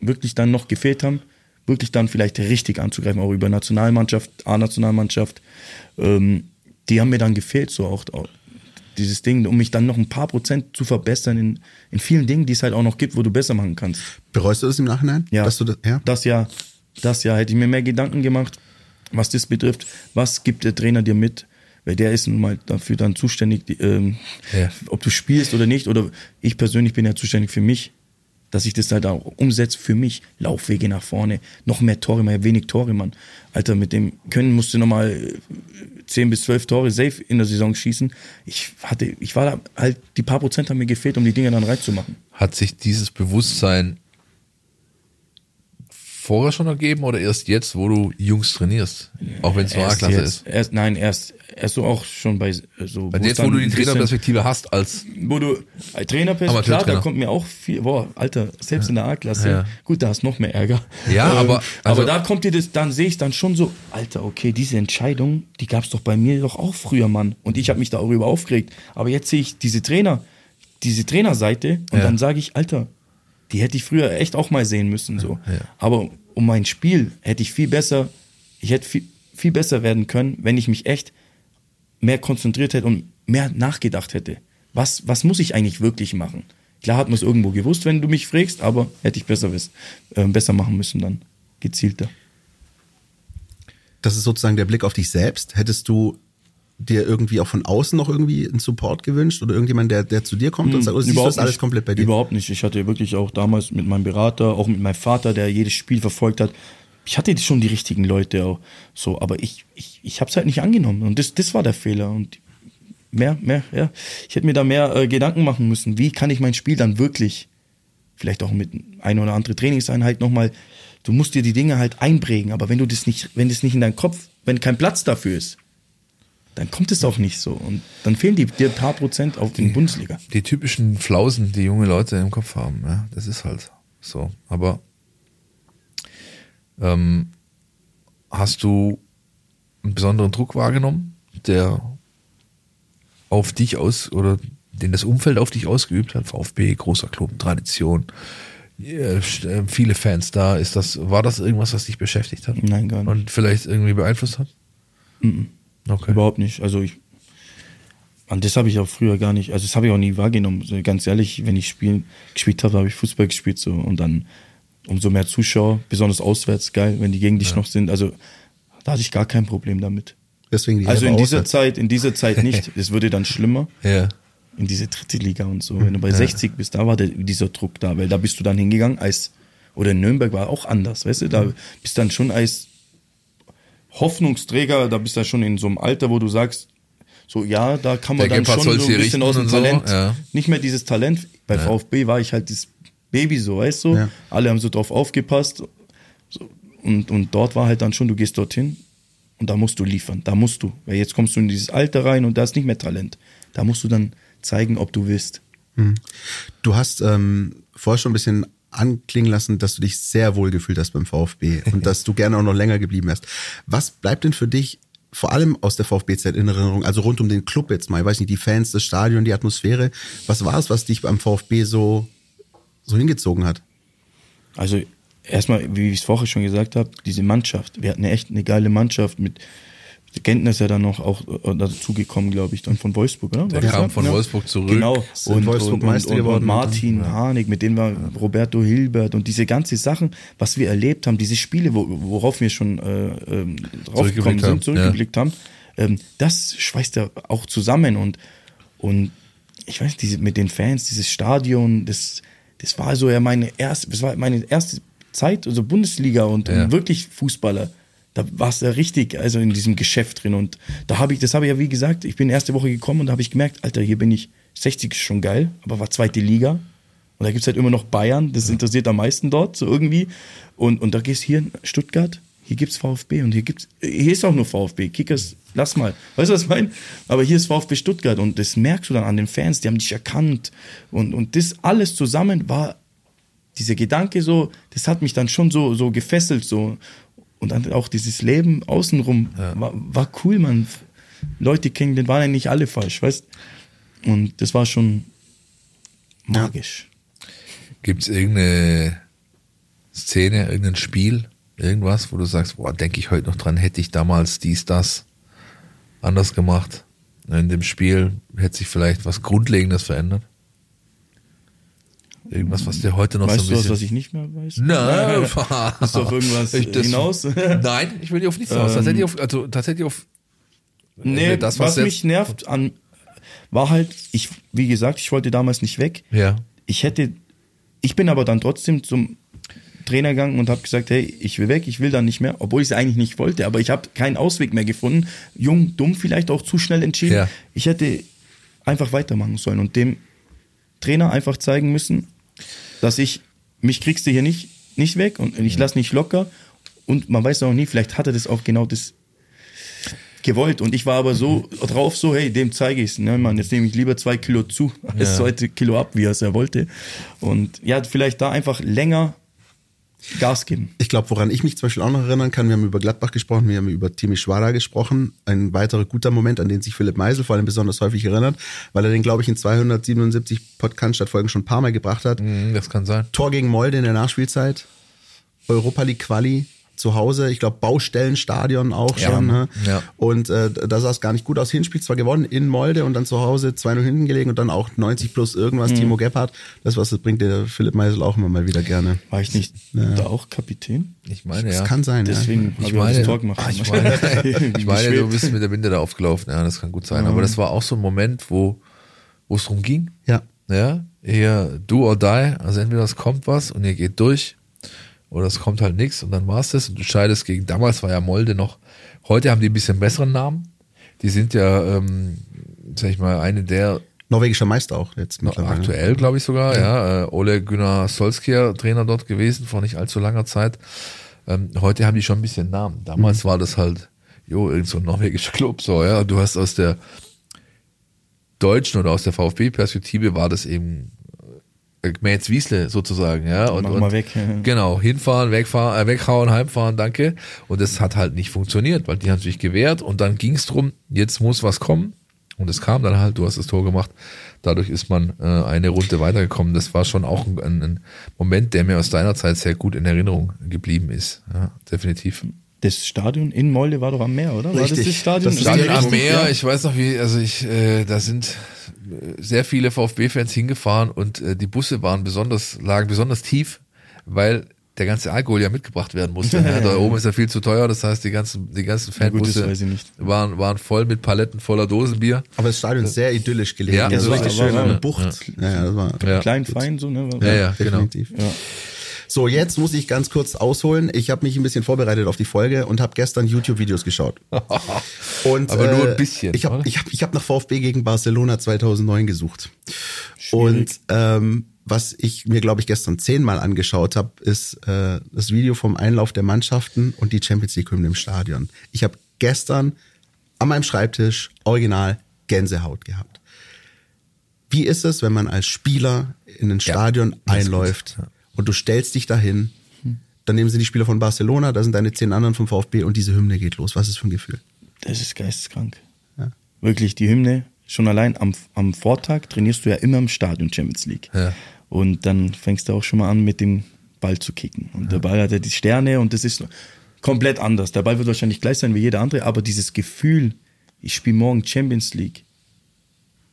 wirklich dann noch gefehlt haben, wirklich dann vielleicht richtig anzugreifen, auch über Nationalmannschaft, A-Nationalmannschaft. Ähm, die haben mir dann gefehlt, so auch, auch, dieses Ding, um mich dann noch ein paar Prozent zu verbessern in, in vielen Dingen, die es halt auch noch gibt, wo du besser machen kannst. Bereust du das im Nachhinein? Ja. Dass du das, ja? das ja, das ja, hätte ich mir mehr Gedanken gemacht, was das betrifft. Was gibt der Trainer dir mit? Weil der ist nun mal dafür dann zuständig, ähm, ja. ob du spielst oder nicht. Oder ich persönlich bin ja zuständig für mich dass ich das halt auch umsetze für mich. Laufwege nach vorne, noch mehr Tore, mehr wenig Tore, Mann. Alter, mit dem Können musst du nochmal 10 äh, bis 12 Tore safe in der Saison schießen. Ich hatte, ich war da halt, die paar Prozent haben mir gefehlt, um die Dinge dann reinzumachen. Hat sich dieses Bewusstsein vorher schon ergeben oder erst jetzt, wo du Jungs trainierst? Auch wenn es nur A-Klasse ist? Erst, nein, erst, erst so auch schon bei so. Bei jetzt, wo du die Trainerperspektive hast als. Wo du, als Trainerperspektive, klar, da kommt mir auch viel, boah, Alter, selbst in der A-Klasse, ja. gut, da hast noch mehr Ärger. Ja, ähm, aber. Also, aber da kommt dir das, dann sehe ich dann schon so, Alter, okay, diese Entscheidung, die gab's doch bei mir doch auch früher, Mann. Und ich habe mich darüber aufgeregt. Aber jetzt sehe ich diese Trainer, diese Trainerseite und Ja. dann sage ich, Alter, die hätte ich früher echt auch mal sehen müssen. So. Ja. Aber um mein Spiel hätte ich viel besser, ich hätte viel, viel besser werden können, wenn ich mich echt mehr konzentriert hätte und mehr nachgedacht hätte. Was, was muss ich eigentlich wirklich machen? Klar hat man es irgendwo gewusst, wenn du mich fragst, aber hätte ich besser, wiss, äh, besser machen müssen dann. Gezielter. Das ist sozusagen der Blick auf dich selbst. Hättest du dir irgendwie auch von außen noch irgendwie einen Support gewünscht oder irgendjemand, der, der zu dir kommt und sagt, oder siehst du das alles nicht. komplett bei dir? Überhaupt nicht. Ich hatte wirklich auch damals mit meinem Berater, auch mit meinem Vater, der jedes Spiel verfolgt hat, ich hatte schon die richtigen Leute auch so, aber ich, ich, ich habe es halt nicht angenommen und das, das war der Fehler und mehr, mehr, ja. Ich hätte mir da mehr äh, Gedanken machen müssen. Wie kann ich mein Spiel dann wirklich, vielleicht auch mit ein oder andere Trainingseinheit nochmal, du musst dir die Dinge halt einprägen, aber wenn du das nicht, wenn das nicht in deinem Kopf, wenn kein Platz dafür ist, dann kommt es auch nicht so und dann fehlen die dir ein paar Prozent auf den Bundesliga. Die typischen Flausen, die junge Leute im Kopf haben, ja, das ist halt so. Aber ähm, hast du einen besonderen Druck wahrgenommen, der auf dich aus oder den das Umfeld auf dich ausgeübt hat? VfB, großer Club, Tradition, äh, viele Fans da. Ist das, war das irgendwas, was dich beschäftigt hat? Nein, gar nicht. Und vielleicht irgendwie beeinflusst hat? Okay. Überhaupt nicht. Also ich, an das habe ich auch früher gar nicht, also das habe ich auch nie wahrgenommen. So, ganz ehrlich, wenn ich spielen, gespielt habe, habe ich Fußball gespielt so und dann umso mehr Zuschauer, besonders auswärts, geil, wenn die gegen dich noch sind. Also da hatte ich gar kein Problem damit. Deswegen Also in dieser Auswärts. Zeit, in dieser Zeit nicht. Es würde dann schlimmer Ja. in diese dritte Liga und so. Wenn du bei 60 bist, da war der, dieser Druck da, weil da bist du dann hingegangen als, oder in Nürnberg war auch anders, weißt du, da bist dann schon als Hoffnungsträger, da bist du schon in so einem Alter, wo du sagst, so ja, da kann man Der dann Gebhardt schon so ein bisschen aus dem so, Talent, ja. nicht mehr dieses Talent. Bei VfB war ich halt das Baby so, weißt du, Ja. alle haben so drauf aufgepasst so, und, und dort war halt dann schon, du gehst dorthin und da musst du liefern, da musst du, weil jetzt kommst du in dieses Alter rein und da ist nicht mehr Talent. Da musst du dann zeigen, ob du willst. Du hast ähm, vorher schon ein bisschen anklingen lassen, dass du dich sehr wohl gefühlt hast beim VfB und dass du gerne auch noch länger geblieben wärst. Was bleibt denn für dich vor allem aus der VfB-Zeit in Erinnerung, also rund um den Club jetzt mal, ich weiß nicht, die Fans, das Stadion, die Atmosphäre, was war es, was dich beim VfB so, so hingezogen hat? Also erstmal, wie ich es vorher schon gesagt habe, diese Mannschaft. Wir hatten echt eine geile Mannschaft mit Gentner ist ja dann noch auch äh, dazugekommen, glaube ich, dann von Wolfsburg, oder? Der kam ja? von Ja. Wolfsburg zurück. Genau. Und, Wolfsburg und, und, Meister und, geworden und Martin und- ja. Harnik, mit dem war Roberto Hilbert und diese ganzen Sachen, was wir erlebt haben, diese Spiele, wo, worauf wir schon äh, ähm, draufgekommen haben, sind, zurückgeblickt haben, ähm, das schweißt ja auch zusammen und, und ich weiß, diese, mit den Fans, dieses Stadion, das, das war so ja meine erste, das war meine erste Zeit, also Bundesliga und, Ja. und wirklich Fußballer. Da warst du ja richtig, also in diesem Geschäft drin. Und da habe ich, das habe ich ja wie gesagt, ich bin erste Woche gekommen und da habe ich gemerkt, Alter, hier bin ich, 60 ist schon geil, aber war zweite Liga. Und da gibt's halt immer noch Bayern, das interessiert am meisten dort, so irgendwie. Und, und da gehst hier in Stuttgart, hier gibt's VfB und hier gibt's, hier ist auch nur VfB. Kickers, lass mal. Weißt du, was ich meine? Aber hier ist VfB Stuttgart und das merkst du dann an den Fans, die haben dich erkannt. Und, und das alles zusammen war dieser Gedanke so, das hat mich dann schon so, so gefesselt, so. Und dann auch dieses Leben außenrum war, war cool, man. Leute kennen, den waren ja nicht alle falsch, weißt? Und das war schon magisch. Gibt es irgendeine Szene, irgendein Spiel, irgendwas, wo du sagst, boah, denke ich heute noch dran, hätte ich damals dies, das anders gemacht? In dem Spiel hätte sich vielleicht was Grundlegendes verändert? Irgendwas, was dir heute noch weißt so du ein was, bisschen... was ich nicht mehr weiß? Nein, Ist auf irgendwas Ich- das- hinaus? Nein, ich will dir auf nichts hinaus. Tatsächlich auf, also tatsächlich auf Nee, das, was, was mich nervt an, war halt, ich, wie gesagt, ich wollte damals nicht weg. ja. Ich hätte, ich bin aber dann trotzdem zum Trainer gegangen und habe gesagt, hey, ich will weg, ich will dann nicht mehr, obwohl ich es eigentlich nicht wollte, aber ich habe keinen Ausweg mehr gefunden. Jung, dumm, vielleicht auch zu schnell entschieden. Ja. Ich hätte einfach weitermachen sollen und dem Trainer einfach zeigen müssen, dass ich, mich kriegst du hier nicht, nicht weg und ich lass nicht locker und man weiß auch nie, vielleicht hat er das auch genau das gewollt und ich war aber so drauf so, hey, dem zeige ich es, ne, Mann, jetzt nehme ich lieber zwei Kilo zu als Ja. zwei Kilo ab, wie er es ja wollte und ja, vielleicht da einfach länger Gas geben. Ich glaube, woran ich mich zum Beispiel auch noch erinnern kann, wir haben über Gladbach gesprochen, wir haben über Timi Schwada gesprochen. Ein weiterer guter Moment, an den sich Philipp Meisel vor allem besonders häufig erinnert, weil er den, glaube ich, in 277 Podcast-Folgen schon ein paar Mal gebracht hat. Mhm, Das kann sein. Tor gegen Molde in der Nachspielzeit, Europa League Quali zu Hause, ich glaube Baustellenstadion auch Ja, schon. Ne? ja. Und äh, da sah es gar nicht gut aus. Hinspiel zwar gewonnen in Molde und dann zu Hause 2-0 hinten gelegen und dann auch 90 plus irgendwas Mhm. Timo Gebhardt. Das was das bringt der Philipp Meisel auch immer mal wieder gerne. War ich nicht da auch Kapitän? Ich meine, Das ja. kann sein, Deswegen Ich habe ich meine, das Tor gemacht. Ah, ich meine, ich meine du bist mit der Binde da aufgelaufen. Ja, das kann gut sein. Aber das war auch so ein Moment, wo wo es drum ging. ja. Ja. Ja, eher do or die. Also entweder es kommt was und ihr geht durch oder es kommt halt nichts und dann war's das. Und du scheidest gegen, damals war ja Molde noch, heute haben die ein bisschen besseren Namen. Die sind ja, ähm, sag ich mal, eine der Norwegischer Meister auch jetzt mittlerweile. aktuell, glaube ich sogar, ja. Äh, Ole Gunnar Solskjaer, Trainer dort gewesen vor nicht allzu langer Zeit. Ähm, heute haben die schon ein bisschen Namen. Damals war das halt, jo, irgend so ein norwegischer Club, so, ja. Du hast aus der deutschen oder aus der VfB-Perspektive war das eben Mäz Wiesle sozusagen, ja. Und, und weg. Genau, hinfahren, wegfahren, äh, weghauen, heimfahren, danke. Und das hat halt nicht funktioniert, weil die haben sich gewehrt und dann ging es drum, jetzt muss was kommen. Und es kam dann halt, du hast das Tor gemacht. Dadurch ist man äh, eine Runde weitergekommen. Das war schon auch ein, ein, ein Moment, der mir aus deiner Zeit sehr gut in Erinnerung geblieben ist. Ja, definitiv. Das Stadion in Molde war doch am Meer, oder? War das Richtig. das Stadion? Das Stadion am Meer, Ja. ich weiß noch wie, also ich, äh, da sind äh, sehr viele VfB-Fans hingefahren und äh, die Busse waren besonders, lagen besonders tief, weil der ganze Alkohol ja mitgebracht werden musste. ja, da oben ist ja viel zu teuer, das heißt, die ganzen, die ganzen Ja, Fanbusse weiß ich nicht. waren, waren voll mit Paletten voller Dosenbier. Aber das Stadion ist sehr idyllisch gelegen. Ja, also das richtig war- schön war- an der ja. Bucht. Ja, ja, das war Ja. Klein, fein, so, ne? Ja, ja, genau. definitiv. Ja. So, jetzt muss ich ganz kurz ausholen. Ich habe mich ein bisschen vorbereitet auf die Folge und habe gestern YouTube-Videos geschaut. Und, Aber nur ein bisschen, Ich habe ich hab, ich hab nach VfB gegen Barcelona 2009 gesucht. Und ähm, was ich mir, glaube ich, gestern zehnmal angeschaut habe, ist äh, das Video vom Einlauf der Mannschaften und die Champions League-Hymne im Stadion. Ich habe gestern an meinem Schreibtisch original Gänsehaut gehabt. Wie ist es, wenn man als Spieler in ein Stadion ist einläuft ja. Und du stellst dich dahin, dann nehmen sie die Spieler von Barcelona, da sind deine zehn anderen vom VfB und diese Hymne geht los. Was ist für ein Gefühl? Das ist geisteskrank. Ja. Wirklich, die Hymne, schon allein am, am Vortag trainierst du ja immer im Stadion Champions League. Ja. Und dann fängst du auch schon mal an, mit dem Ball zu kicken. Und der Ball hat ja die Sterne und das ist komplett anders. Der Ball wird wahrscheinlich gleich sein wie jeder andere, aber dieses Gefühl, ich spiele morgen Champions League,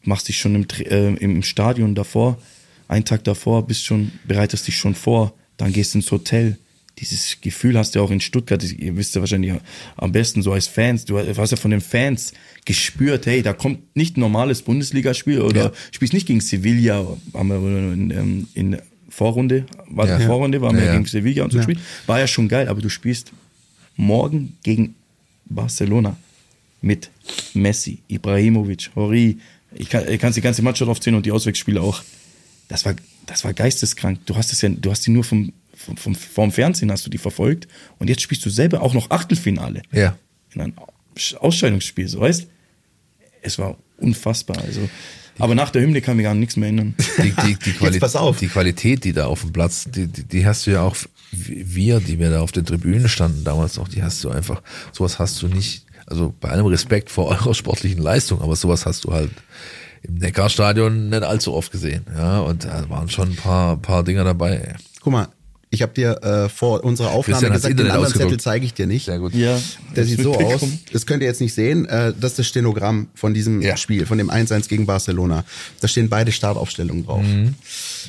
machst dich schon im, äh, im Stadion davor, einen Tag davor, bist schon, bereitest dich schon vor, dann gehst ins Hotel. Dieses Gefühl hast du auch in Stuttgart, ihr wisst ja wahrscheinlich am besten so als Fans, du hast ja von den Fans gespürt, hey, da kommt nicht ein normales Bundesligaspiel oder Ja. spielst nicht gegen Sevilla, haben wir in, ähm, in der Vorrunde, war Ja. die Vorrunde, waren Ja, wir ja. gegen Sevilla und so Ja. gespielt, war ja schon geil, aber du spielst morgen gegen Barcelona mit Messi, Ibrahimovic, Hori, ich kann, ich kann die ganze Mannschaft aufzählen und die Auswechselspieler auch. Das war, das war geisteskrank. Du hast es ja, du hast die nur vom, vom, vom, vom Fernsehen hast du die verfolgt und jetzt spielst du selber auch noch Achtelfinale Ja. in einem Ausscheidungsspiel, so weißt? Es war unfassbar. Also, aber nach der Hymne kann mich gar nichts mehr erinnern. Die, die, die, Quali pass auf. die Qualität, die da auf dem Platz, die, die, die hast du ja auch, wir, die wir da auf den Tribünen standen damals noch, die hast du einfach, sowas hast du nicht, also bei allem Respekt vor eurer sportlichen Leistung, aber sowas hast du halt im Neckarstadion nicht allzu oft gesehen. Ja, und da waren schon ein paar, paar Dinger dabei. ey. Guck mal, ich habe dir äh, vor unserer Aufnahme gesagt, den anderen Zettel zeige ich dir nicht. Sehr gut. Ja, Der sieht so aus. Das könnt ihr jetzt nicht sehen. Äh, das ist das Stenogramm von diesem Ja. Spiel, von dem 1-1 gegen Barcelona. Da stehen beide Startaufstellungen drauf.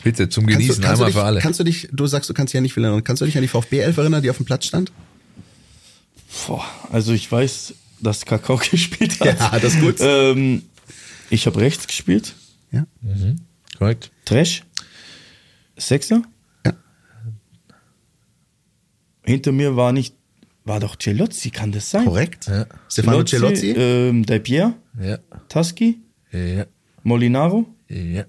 Bitte, zum Kannst Genießen, du, kannst, du einmal dich, für alle. kannst du dich, du sagst, du kannst dich ja nicht viel erinnern. Kannst du dich an die VfB 11 erinnern, die auf dem Platz stand? Boah, also ich weiß, dass Kakao gespielt hat. Ja, das ist gut. Ähm, ich habe rechts gespielt. Ja. Korrekt. Trash. Sechser. Ja. Hinter mir war nicht, war doch Celozzi, kann das sein? Korrekt. Ja. Stefano Celozzi. Ähm, Del Pier, Ja. Taschi, Ja. Molinaro. Ja.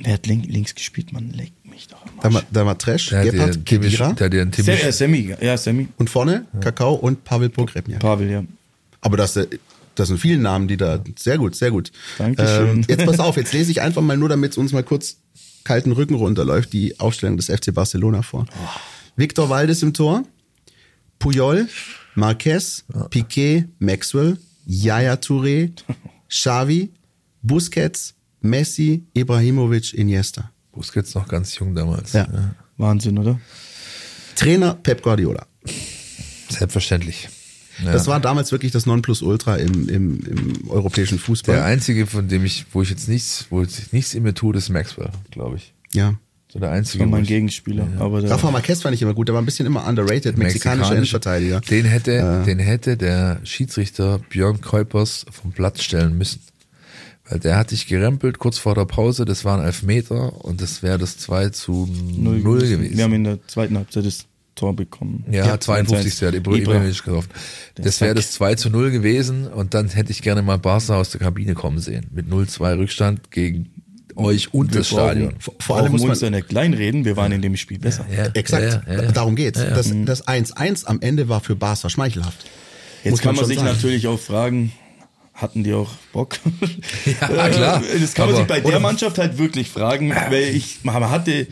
Wer hat link, links gespielt, man leckt mich doch am Da war, Arsch. da war Trash, Der Gebhardt, Kedira der hat dir einen Se, Timisch, äh, Semi, ja, Semi. und vorne Kakao und Pavel Pogrebniak. Pavel, ja. Aber das, äh, das sind viele Namen, die da. Sehr gut, sehr gut. Dankeschön. Ähm, jetzt pass auf, jetzt lese ich einfach mal nur, damit es uns mal kurz kalten Rücken runterläuft, die Aufstellung des FC Barcelona vor. Victor Valdes im Tor, Puyol, Marquez, Piquet, Maxwell, Yaya Touré, Xavi, Busquets, Messi, Ibrahimovic, Iniesta. Busquets noch ganz jung damals. Ja. Wahnsinn, oder? Trainer Pep Guardiola. Selbstverständlich. Ja. Das war damals wirklich das Nonplusultra im, im, im europäischen Fußball. der einzige, von dem ich, wo ich jetzt nichts, wo sich nichts in mir tut, ist Maxwell, glaube ich. ja. So der einzige. war wo mein ich- Gegenspieler. Aber der, Rafa Marquez fand ich immer gut, der war ein bisschen immer underrated, mexikanischer Innenverteidiger. Den hätte, den hätte der Schiedsrichter Björn Kuipers vom Platz stellen müssen. Weil der hat sich gerempelt kurz vor der Pause, das waren Elfmeter und das wäre das 2 zu 0, gewesen. Wir haben in der zweiten Halbzeit das Tor bekommen. Ja, 52. hat Ibra- Ibrahimovic getroffen. Das wäre das 2 zu 0 gewesen und dann hätte ich gerne mal Barca aus der Kabine kommen sehen. Mit 0-2 Rückstand gegen euch und das Stadion. Vor, vor allem muss man, ja nicht kleinreden, wir waren in dem Spiel besser. Ja, exakt, ja, ja, ja. darum geht's. Das, das 1-1 am Ende war für Barca schmeichelhaft. Jetzt Muss kann man schon sich sagen. natürlich auch fragen, hatten die auch Bock? Ja, klar. Das kann man sich bei der Mannschaft halt wirklich fragen, weil ich, man hatte,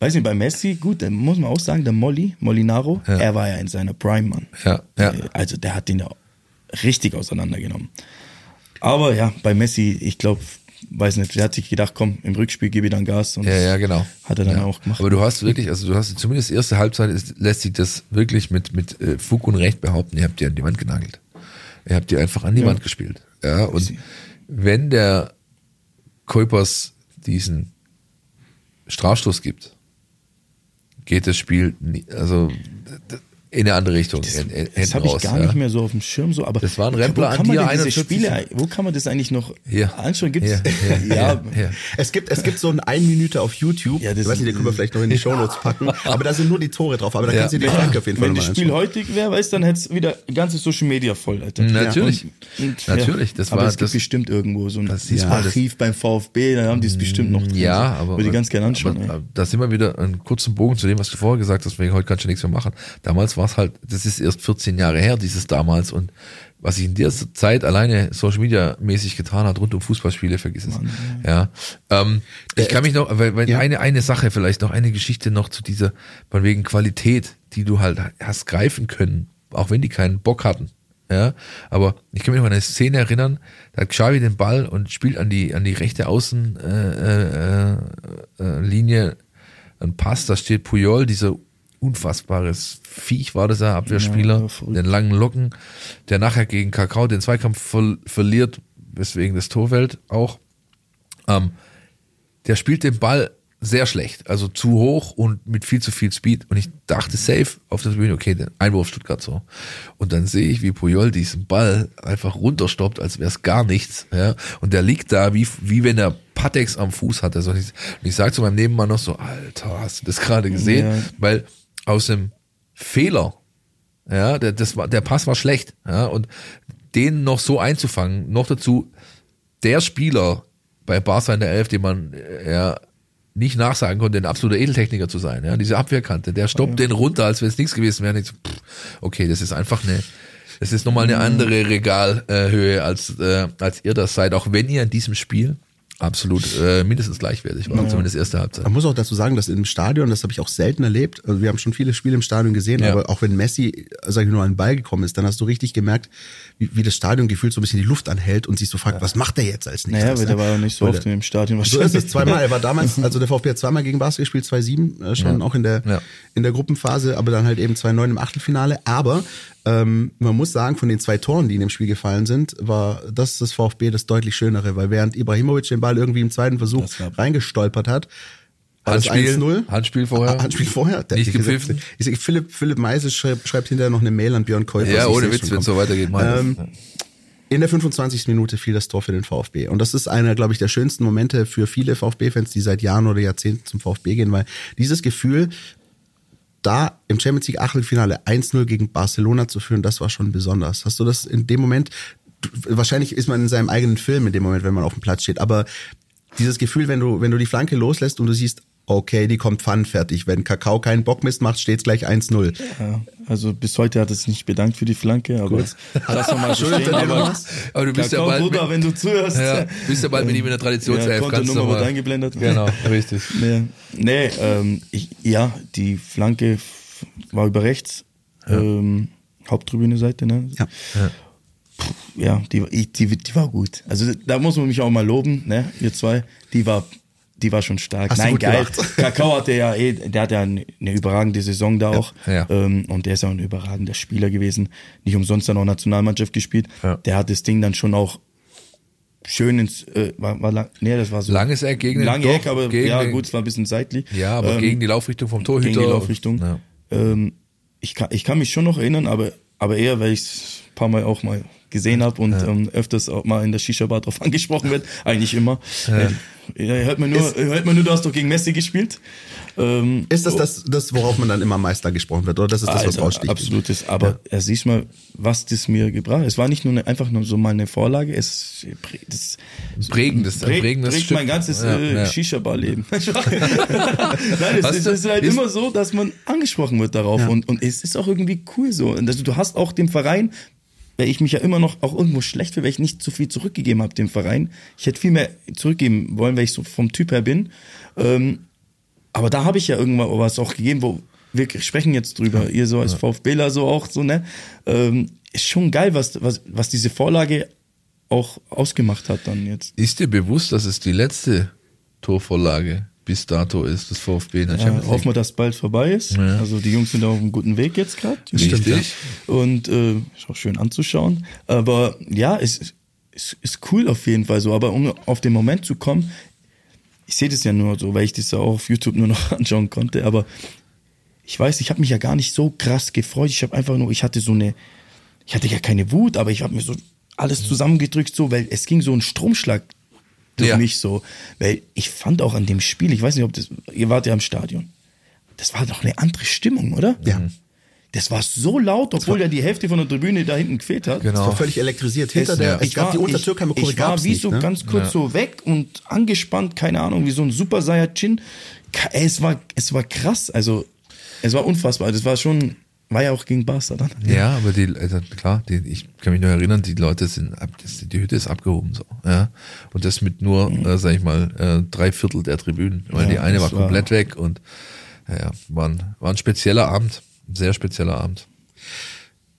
weiß nicht, bei Messi, gut, dann muss man auch sagen, der Molly, Molinaro, er war ja in seiner Prime, Mann. Ja, ja. Äh, Also der hat den ja richtig auseinandergenommen. Aber ja, bei Messi, ich glaube, weiß nicht, der hat sich gedacht, komm, im Rückspiel gebe ich dann Gas. Und Ja, ja, genau. Hat er dann ja. auch gemacht. Aber du hast wirklich, also du hast zumindest erste Halbzeit ist, lässt sich das wirklich mit, mit äh, Fug und Recht behaupten, ihr habt die an die Wand genagelt. Ihr habt die einfach an die Wand gespielt. Ja, und wenn der Kuipers diesen Strafstoß gibt, geht das Spiel, also in eine andere Richtung. Das, das habe ich gar ja. nicht mehr so auf dem Schirm so, aber Das war ein Rempler wo an kann man dir, diese 41. Spiele, wo kann man das eigentlich noch Hier. anschauen? Gibt's ja, hier, hier. Es gibt, es gibt so ein ein Minute auf YouTube, Ja, das ich weiß nicht, den können wir vielleicht noch in die Shownotes packen, aber da sind nur die Tore drauf, aber da Ja. kannst du dir die Frank auf jeden Fall Wenn das Spiel heutig wäre, weißt dann hätte es wieder ganze Social Media voll, Alter. Natürlich. Und, und, Natürlich, das aber war- es gibt das- bestimmt irgendwo so ein Das Archiv beim VfB, da haben die es bestimmt noch drin. Ja, aber. Würde ich ganz gerne anschauen. Aber, aber da sind wir wieder einen kurzen Bogen zu dem, was du vorher gesagt hast, wegen heute kannst du nichts mehr machen. Damals war es halt, das ist erst 14 Jahre her, dieses damals und was sich in der Zeit alleine Social Media mäßig getan hat rund um Fußballspiele, vergiss es. Ja. Ähm, ich kann mich noch, weil, Ja. eine, eine Sache vielleicht noch, eine Geschichte noch zu dieser, von wegen Qualität, die du halt hast greifen können, auch wenn die keinen Bock hatten. Ja, aber ich kann mich noch an eine Szene erinnern, da hat Xavi den Ball und spielt an die, an die rechte Außenlinie äh, äh, äh, Linie einen Pass, da steht Puyol, dieser unfassbares Viech war das, er Abwehrspieler, Ja, den langen Locken, der nachher gegen Kakao den Zweikampf ver verliert, weswegen das Tor fällt auch. Ähm, der spielt den Ball sehr schlecht, also zu hoch und mit viel zu viel Speed. Und ich dachte safe auf der Tribüne, okay, der Einwurf Stuttgart so. Und dann sehe ich, wie Puyol diesen Ball einfach runterstoppt, als wäre es gar nichts. Ja? Und der liegt da, wie, wie wenn er Patex am Fuß hatte. Also ich, und ich sage zu meinem Nebenmann noch so, Alter, hast du das gerade gesehen? Ja. Weil aus dem Fehler, ja, der, das war, der Pass war schlecht, ja, und den noch so einzufangen, noch dazu der Spieler bei Barca in der Elf, den man äh, ja nicht nachsagen konnte, ein absoluter Edeltechniker zu sein, ja, diese Abwehrkante, der stoppt den runter, als wäre es nichts gewesen wäre. So, pff, okay, das ist einfach eine, das ist nochmal eine andere Regalhöhe, als, äh, als ihr das seid, auch wenn ihr in diesem Spiel absolut äh, mindestens gleichwertig war, zumindest erste Halbzeit. Man muss auch dazu sagen, dass im Stadion, das habe ich auch selten erlebt, also wir haben schon viele Spiele im Stadion gesehen, Ja. aber auch wenn Messi, sag ich nur, an den Ball gekommen ist, dann hast du richtig gemerkt, wie, wie das Stadion gefühlt so ein bisschen die Luft anhält und sich so fragt, was macht der jetzt als nächstes? Naja, weil der ne? war ja nicht so oft der- in dem Stadion So ist es, zweimal. Er war damals, also der VfB hat zweimal gegen Basel gespielt, 2-7, äh, schon auch in der, Ja. in der Gruppenphase, aber dann halt eben 2-9 im Achtelfinale. Aber ähm, man muss sagen, von den zwei Toren, die in dem Spiel gefallen sind, war das das VfB das deutlich schönere, weil während Ibrahimovic den Ball irgendwie im zweiten Versuch reingestolpert hat, Handspiel, 1-0. Handspiel vorher. Handspiel vorher. Der- Nicht gepfiffen. Ich sag, Philipp, Philipp Meise schreibt, schreibt hinterher noch eine Mail an Björn Käufer. Ja, ohne Witz, wenn es so weitergeht. Ähm, in der 25. Minute fiel das Tor für den VfB. Und das ist einer, glaube ich, der schönsten Momente für viele VfB-Fans, die seit Jahren oder Jahrzehnten zum VfB gehen, weil dieses Gefühl, da im Champions League Achtelfinale 1-0 gegen Barcelona zu führen, das war schon besonders. Hast du das in dem Moment, wahrscheinlich ist man in seinem eigenen Film in dem Moment, wenn man auf dem Platz steht, aber dieses Gefühl, wenn du, wenn du die Flanke loslässt und du siehst okay, die kommt pfannenfertig. Wenn Kakao keinen Bock Mist macht, steht's gleich 1-0. Ja, also bis heute hat es nicht bedankt für die Flanke, aber Gut. lass noch mal so stehen. Aber, aber du bist Kakao, ja bald Bruder, wenn du zuhörst. Ja, bist ja bald mit ihm in der Traditionself. Ja, kannst Nummer wird eingeblendet. Genau, richtig. Nee, nee ähm, ich, ja, die Flanke war über rechts. Ja. Ähm, Haupttribüne-Seite, ne? Ja. ja. Ja, die, die, die war gut. Also da muss man mich auch mal loben, ne? Ihr zwei. Die war die war schon stark. Hast Nein, geil. Gemacht. Kakao hatte ja eh, der hat ja eine, überragende Saison da auch. Ja, ja. Ähm, und der ist auch ein überragender Spieler gewesen. Nicht umsonst dann auch Nationalmannschaft gespielt. Ja. Der hat das Ding dann schon auch schön ins, äh, war, war lang, nee, das war so. Langes Eck gegen den Lange Eck, aber ja gut, es war ein bisschen seitlich. Ja, aber ähm, gegen die Laufrichtung vom Torhüter. Gegen die Laufrichtung. Ja. Ähm, ich, kann, ich kann mich schon noch erinnern, aber, aber eher, weil ich es ein paar Mal auch mal gesehen habe und ja. ähm, öfters auch mal in der Shisha-Bar drauf angesprochen wird. Eigentlich immer. Ja. Hört man nur, ist, hört man nur, du hast doch gegen Messi gespielt. Ähm, ist das, das das, worauf man dann immer Meister gesprochen wird, oder das ist das, was raussticht? Absolutes. Aber ja. er siehst mal, was das mir gebracht hat. Es war nicht nur eine, einfach nur so mal eine Vorlage, es das, prägendes, prägt, prägendes prägt mein ganzes ja, äh, ja. Shisha-Bar-Leben. Nein, es, es, ist halt ist immer so, dass man angesprochen wird darauf ja. und, und es ist auch irgendwie cool so. Also du hast auch dem Verein weil ich mich ja immer noch auch irgendwo schlecht fühle, weil ich nicht zu viel zurückgegeben habe dem Verein. Ich hätte viel mehr zurückgeben wollen, weil ich so vom Typ her bin. Ähm, aber da habe ich ja irgendwann was auch gegeben, wo wir sprechen jetzt drüber, ja. ihr so als ja. VfBler so auch so, ne? Ähm, ist schon geil, was, was, was diese Vorlage auch ausgemacht hat dann jetzt. Ist dir bewusst, dass es die letzte Torvorlage bis dato ist, das VfB in der ja, Hoffen wir, dass bald vorbei ist. Ja. Also die Jungs sind auf einem guten Weg jetzt gerade. Richtig. Und äh, ist auch schön anzuschauen. Aber ja, es ist, ist cool auf jeden Fall so. Aber um auf den Moment zu kommen, ich sehe das ja nur so, weil ich das ja auch auf YouTube nur noch anschauen konnte. Aber ich weiß, ich habe mich ja gar nicht so krass gefreut. Ich habe einfach nur, ich hatte so eine, ich hatte ja keine Wut, aber ich habe mir so alles zusammengedrückt, so, weil es ging so ein Stromschlag durch ja. mich so. Weil ich fand auch an dem Spiel, ich weiß nicht, ob das, ihr wart ja im Stadion, das war doch eine andere Stimmung, oder? Ja. Das war so laut, obwohl ja die Hälfte von der Tribüne da hinten gefehlt hat. Genau. Das war völlig elektrisiert. Hinter es, der, es gab war, die Untertürkheimer Kurve Ich war wie nicht, so ne? ganz kurz ja. so weg und angespannt, keine Ahnung, wie so ein Super Saiyajin. Es war, es war krass, also es war unfassbar. Das war schon war ja auch gegen Barca dann. Ja, aber die, also klar, die, ich kann mich nur erinnern, die Leute sind, die Hütte ist abgehoben so, ja. Und das mit nur, mhm. äh, sag ich mal, äh, drei Viertel der Tribünen, weil ja, die eine war komplett war weg und ja, war ein, war ein spezieller Abend, ein sehr spezieller Abend.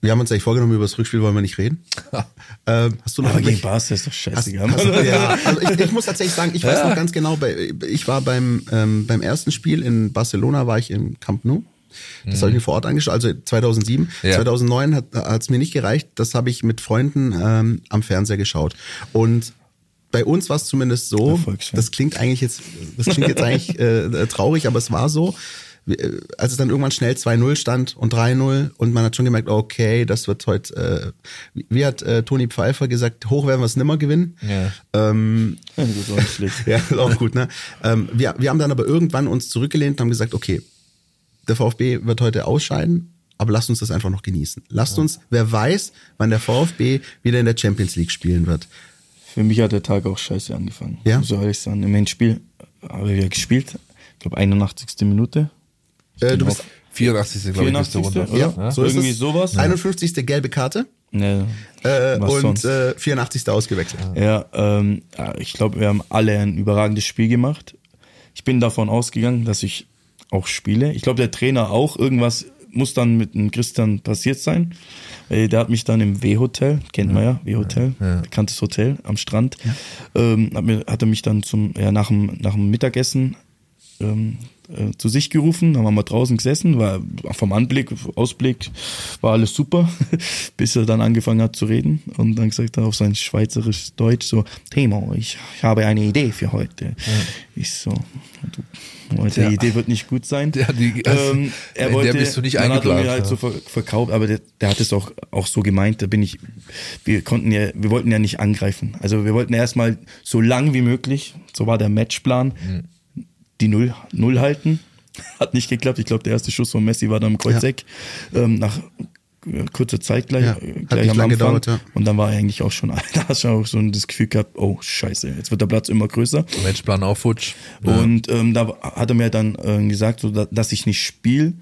Wir haben uns eigentlich vorgenommen, über das Rückspiel wollen wir nicht reden. ähm, hast du noch Aber gegen Barca ist doch scheißegal. Hast, hast, ja, also ich, ich muss tatsächlich sagen, ich weiß ja. noch ganz genau, bei, ich war beim, ähm, beim ersten Spiel in Barcelona, war ich im Camp Nou das mhm. habe ich mir vor Ort angeschaut, also 2007. Ja. 2009 hat es mir nicht gereicht. Das habe ich mit Freunden ähm, am Fernseher geschaut. Und bei uns war es zumindest so, das klingt eigentlich jetzt, das klingt jetzt eigentlich äh, traurig, aber es war so, äh, als es dann irgendwann schnell 2-0 stand und 3-0 und man hat schon gemerkt, okay, das wird heute, äh, wie hat äh, Toni Pfeiffer gesagt, hoch werden wir es nimmer gewinnen. Ja. Ähm, das ist auch schlecht. ja, ist auch gut, ne? Ähm, wir, wir haben dann aber irgendwann uns zurückgelehnt und haben gesagt, okay, der VfB wird heute ausscheiden, aber lasst uns das einfach noch genießen. Lasst ja. uns, wer weiß, wann der VfB wieder in der Champions League spielen wird. Für mich hat der Tag auch scheiße angefangen. Ja. So ehrlich sagen. Im Endspiel haben wir gespielt. Ich glaube 81. Minute. Äh, du bist 84. glaube ich, bist du runter. Ja, ja. So irgendwie sowas. 51. gelbe Karte. Nee, äh, und äh, 84. ausgewechselt. Ja, ähm, ich glaube, wir haben alle ein überragendes Spiel gemacht. Ich bin davon ausgegangen, dass ich auch spiele. Ich glaube, der Trainer auch. Irgendwas muss dann mit dem Christian passiert sein. Der hat mich dann im W-Hotel, kennt man ja, W-Hotel, ja, ja. bekanntes Hotel am Strand, ja. ähm, hat, mir, hat er mich dann zum, ja, nach dem, nach dem Mittagessen ähm, äh, zu sich gerufen, dann haben wir mal draußen gesessen, war vom Anblick, Ausblick war alles super, bis er dann angefangen hat zu reden und dann gesagt hat auf sein schweizerisch Deutsch so, Timo, ich, ich habe eine Idee für heute. Ja. Ich so, du, heute die Idee wird nicht gut sein. Der, die, also, ähm, er wollte, der bist du nicht dann hat er mir halt ja. so verkauft, aber der, der hat es auch, auch so gemeint, da bin ich, wir konnten ja, wir wollten ja nicht angreifen. Also wir wollten erstmal so lang wie möglich, so war der Matchplan, mhm die Null, Null halten. Hat nicht geklappt. Ich glaube, der erste Schuss von Messi war dann im Kreuzeck. Ja. Ähm, nach kurze Zeit gleich, Ja, äh, hat gleich nicht am Anfang. gedauert, ja. Und dann war eigentlich auch schon, da hast du auch so das Gefühl gehabt, oh scheiße, jetzt wird der Platz immer größer. Matchplan auch futsch. Und ähm, da hat er mir dann äh, gesagt, so, da, dass ich nicht spiele.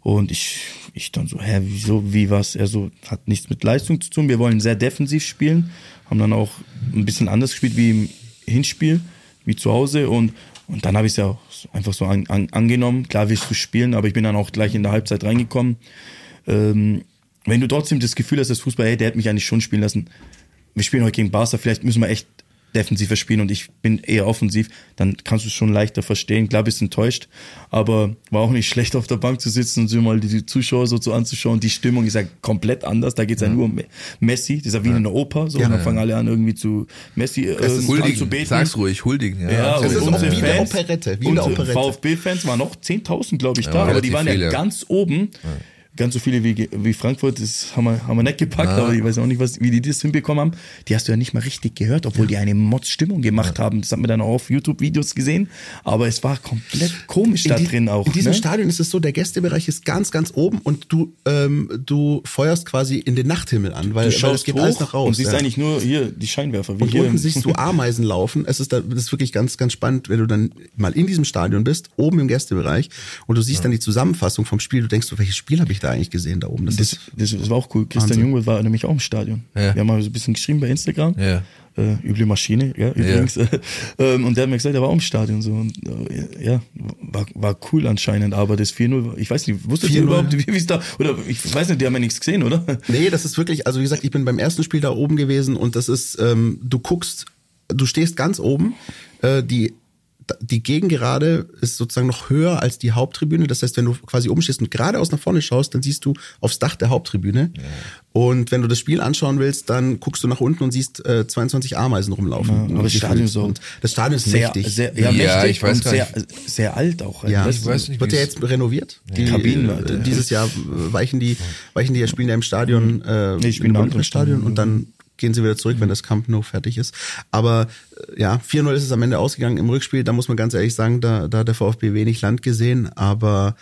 Und ich, ich dann so, hä, wieso, wie was? Er so, hat nichts mit Leistung zu tun. Wir wollen sehr defensiv spielen. Haben dann auch ein bisschen anders gespielt wie im Hinspiel, wie zu Hause. Und, und dann habe ich es ja einfach so an, an, angenommen. Klar willst du spielen, aber ich bin dann auch gleich in der Halbzeit reingekommen. Ähm, wenn du trotzdem das Gefühl hast, dass Fußball, hey, der hat mich eigentlich schon spielen lassen. Wir spielen heute gegen Barca, vielleicht müssen wir echt defensiver spielen und ich bin eher offensiv, dann kannst du es schon leichter verstehen. Klar bist enttäuscht, aber war auch nicht schlecht auf der Bank zu sitzen und sich mal die Zuschauer so zu anzuschauen. Die Stimmung ist ja komplett anders. Da geht es ja. nur um Me- Messi, das ist ja wie in einer Oper. So, Ja. und dann fangen alle an irgendwie zu Messi äh, Huldigen, anzubeten. sag's ruhig, huldigen. Ja, Ja, und ist auch unsere wie eine Operette, wie eine Operette. VfB-Fans waren noch 10.000, glaube ich, Ja, da, aber die waren ja ganz oben. Ganz so viele wie, wie Frankfurt, das haben wir, haben wir nicht gepackt, aber ich weiß auch nicht, was, wie die das hinbekommen haben. Die hast du ja nicht mal richtig gehört, obwohl die eine Mods-Stimmung gemacht haben. Das hat man dann auch auf YouTube-Videos gesehen. Aber es war komplett komisch da die- drin auch. In diesem ne? Stadion ist es so, der Gästebereich ist ganz, ganz oben und du, ähm, du feuerst quasi in den Nachthimmel an, weil, Du weil es geht alles nach raus. und siehst ja. eigentlich nur hier die Scheinwerfer. Wie Und hier unten siehst du Ameisen laufen. Es ist, da, das ist wirklich ganz, ganz spannend, wenn du dann mal in diesem Stadion bist, oben im Gästebereich, und du siehst dann die Zusammenfassung vom Spiel. Du denkst, welches Spiel habe ich da eigentlich gesehen da oben? Das, Das, das, das war auch cool. Christian Wahnsinn. Jungwirth war nämlich auch im Stadion. Ja. Wir haben mal so ein bisschen geschrieben bei Instagram. Ja. Äh, üble Maschine, ja, übrigens. ähm, und der hat mir gesagt, er war auch im Stadion. So. Und, äh, ja, war, war cool anscheinend, aber das 4-0, ich weiß nicht, wusstet ihr 4-0, überhaupt, ja. wie es da, oder ich weiß nicht, die haben ja nichts gesehen, oder? nee, das ist wirklich, also wie gesagt, ich bin beim ersten Spiel da oben gewesen und das ist, ähm, du guckst, du stehst ganz oben, äh, die die Gegengerade ist sozusagen noch höher als die Haupttribüne. Das heißt, wenn du quasi oben stehst und geradeaus nach vorne schaust, dann siehst du aufs Dach der Haupttribüne. Und wenn du das Spiel anschauen willst, dann guckst du nach unten und siehst äh, 22 Ameisen rumlaufen. Ja, aber das Stadion ist so- Und das Stadion ist Sehr, mächtig. sehr, ja, Ja, mächtig ich weiß und sehr, sehr alt auch. ja, du? weiß nicht, wird ja jetzt renoviert. Die Kabinen, äh, dieses Jahr weichen die, weichen die ja spielen ja im Stadion, äh, Nee, die spielen im Stadion und dann gehen sie wieder zurück, wenn das Camp Nou fertig ist. Aber äh, ja, 4-0 ist es am Ende ausgegangen im Rückspiel. Da muss man ganz ehrlich sagen, da, da hat der VfB wenig Land gesehen, aber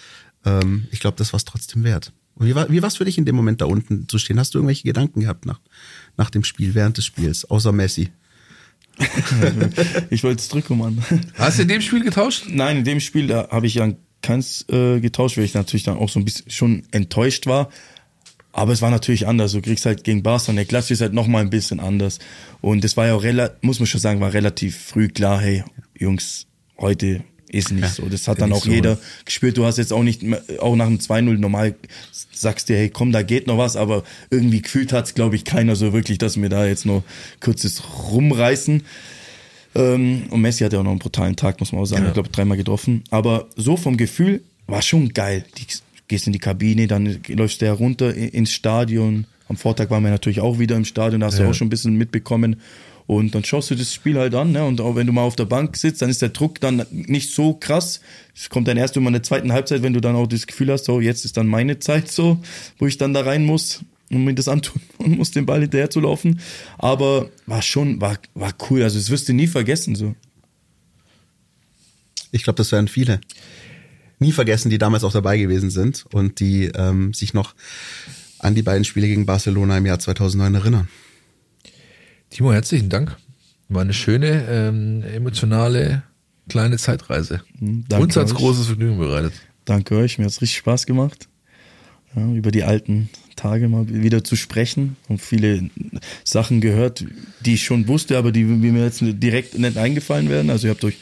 ähm, ich glaube, das war es trotzdem wert. Und wie war wie war's für dich in dem Moment da unten zu stehen? Hast du irgendwelche Gedanken gehabt nach, nach dem Spiel, während des Spiels, außer Messi? Ich wollte es drücken, Mann. Hast du in dem Spiel getauscht? Nein, in dem Spiel da habe ich ja keins äh, getauscht, weil ich natürlich dann auch so ein bisschen schon enttäuscht war. Aber es war natürlich anders. Du kriegst halt gegen Barca, der Klasse ist halt nochmal ein bisschen anders. Und das war ja auch relativ, muss man schon sagen, war relativ früh klar, hey, Jungs, heute ist nicht so. Das hat dann auch so. jeder gespürt. Du hast jetzt auch nicht, mehr- auch nach dem 2-0 normal sagst dir, hey, komm, da geht noch was, aber irgendwie gefühlt hat's, glaube ich, keiner so wirklich, dass wir da jetzt nur kurzes rumreißen. Ähm, und Messi hat ja auch noch einen brutalen Tag, muss man auch sagen. Ich glaube, dreimal getroffen. Aber so vom Gefühl war schon geil. Die, gehst in die Kabine, dann läufst du ja runter i- ins Stadion. Am Vortag waren wir natürlich auch wieder im Stadion, da hast du auch schon ein bisschen mitbekommen. Und dann schaust du das Spiel halt an, ne? Und auch wenn du mal auf der Bank sitzt, dann ist der Druck dann nicht so krass. Es kommt dann erst immer in der zweiten Halbzeit, wenn du dann auch das Gefühl hast, so jetzt ist dann meine Zeit so, wo ich dann da rein muss und mir das antun und muss den Ball hinterher zu laufen. Aber war schon, war, war cool. Also das wirst du nie vergessen, so. Ich glaube, das werden viele nie vergessen, die damals auch dabei gewesen sind und die ähm, sich noch an die beiden Spiele gegen Barcelona im Jahr 2009 erinnern. Timo, herzlichen Dank. War eine schöne, ähm, emotionale, kleine Zeitreise. Hm, danke Uns euch. großes Vergnügen bereitet. Danke euch, mir hat's richtig Spaß gemacht, ja, über die alten Tage mal wieder zu sprechen und viele Sachen gehört, die ich schon wusste, aber die, die mir jetzt direkt nicht eingefallen werden. Also ihr habt euch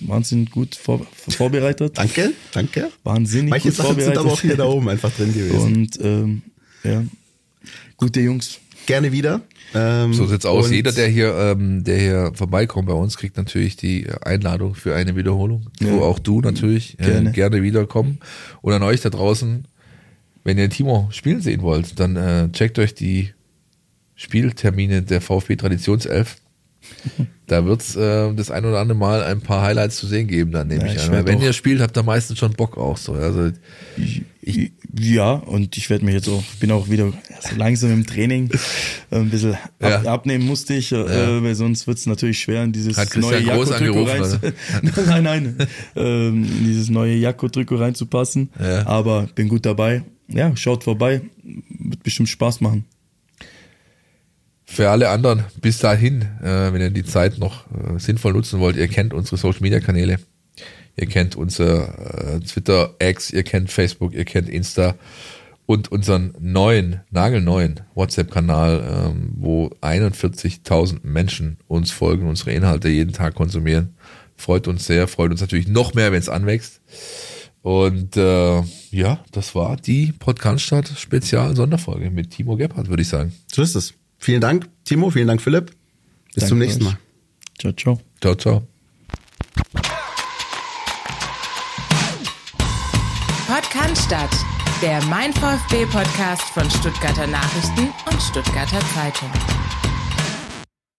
wahnsinnig gut vor, vorbereitet. Danke, danke. Wahnsinnig Manche gut Sachen sind vorbereitet. aber auch hier da oben einfach drin gewesen. Und ähm, ja, gute Jungs. Gerne wieder. Ähm, So sieht's aus. Jeder, der hier, ähm, der hier vorbeikommt bei uns, kriegt natürlich die Einladung für eine Wiederholung. So Ja. auch du natürlich. Äh, Gerne. gerne wiederkommen. Und an euch da draußen, wenn ihr Timo spielen sehen wollt, dann äh, checkt euch die Spieltermine der VfB Traditionself. Da wird's äh, das ein oder andere Mal ein paar Highlights zu sehen geben, dann nehme Ja, ich ich an. wenn ihr spielt, habt ihr meistens schon Bock auch so. Also Ich, ja, und ich werde mir jetzt auch, bin auch wieder so langsam im Training äh, ein bisschen ab, Ja. abnehmen musste ich, äh, weil sonst wird's natürlich schwer, in dieses Hat neue Jakko-Trikot angerufen, rein, nein, nein, ähm, in dieses neue Jakko-Trikot reinzupassen. Aber bin gut dabei. Ja, schaut vorbei. wird bestimmt Spaß machen. Für alle anderen, bis dahin, äh, wenn ihr die Zeit noch äh, sinnvoll nutzen wollt, ihr kennt unsere Social Media Kanäle, ihr kennt unser äh, Twitter X, ihr kennt Facebook, ihr kennt Insta und unseren neuen, nagelneuen WhatsApp-Kanal, ähm, wo 41.000 Menschen uns folgen, unsere Inhalte jeden Tag konsumieren. Freut uns sehr, freut uns natürlich noch mehr, wenn es anwächst. Und äh, ja, das war die Podcast Spezial Sonderfolge mit Timo Gebhardt, würde ich sagen. So ist es. Vielen Dank, Timo, vielen Dank, Philipp. Bis Danke zum nächsten. Mal. Ciao, ciao. Ciao, ciao. Podcast, der Mein VfB Podcast von Stuttgarter Nachrichten und Stuttgarter Zeitung.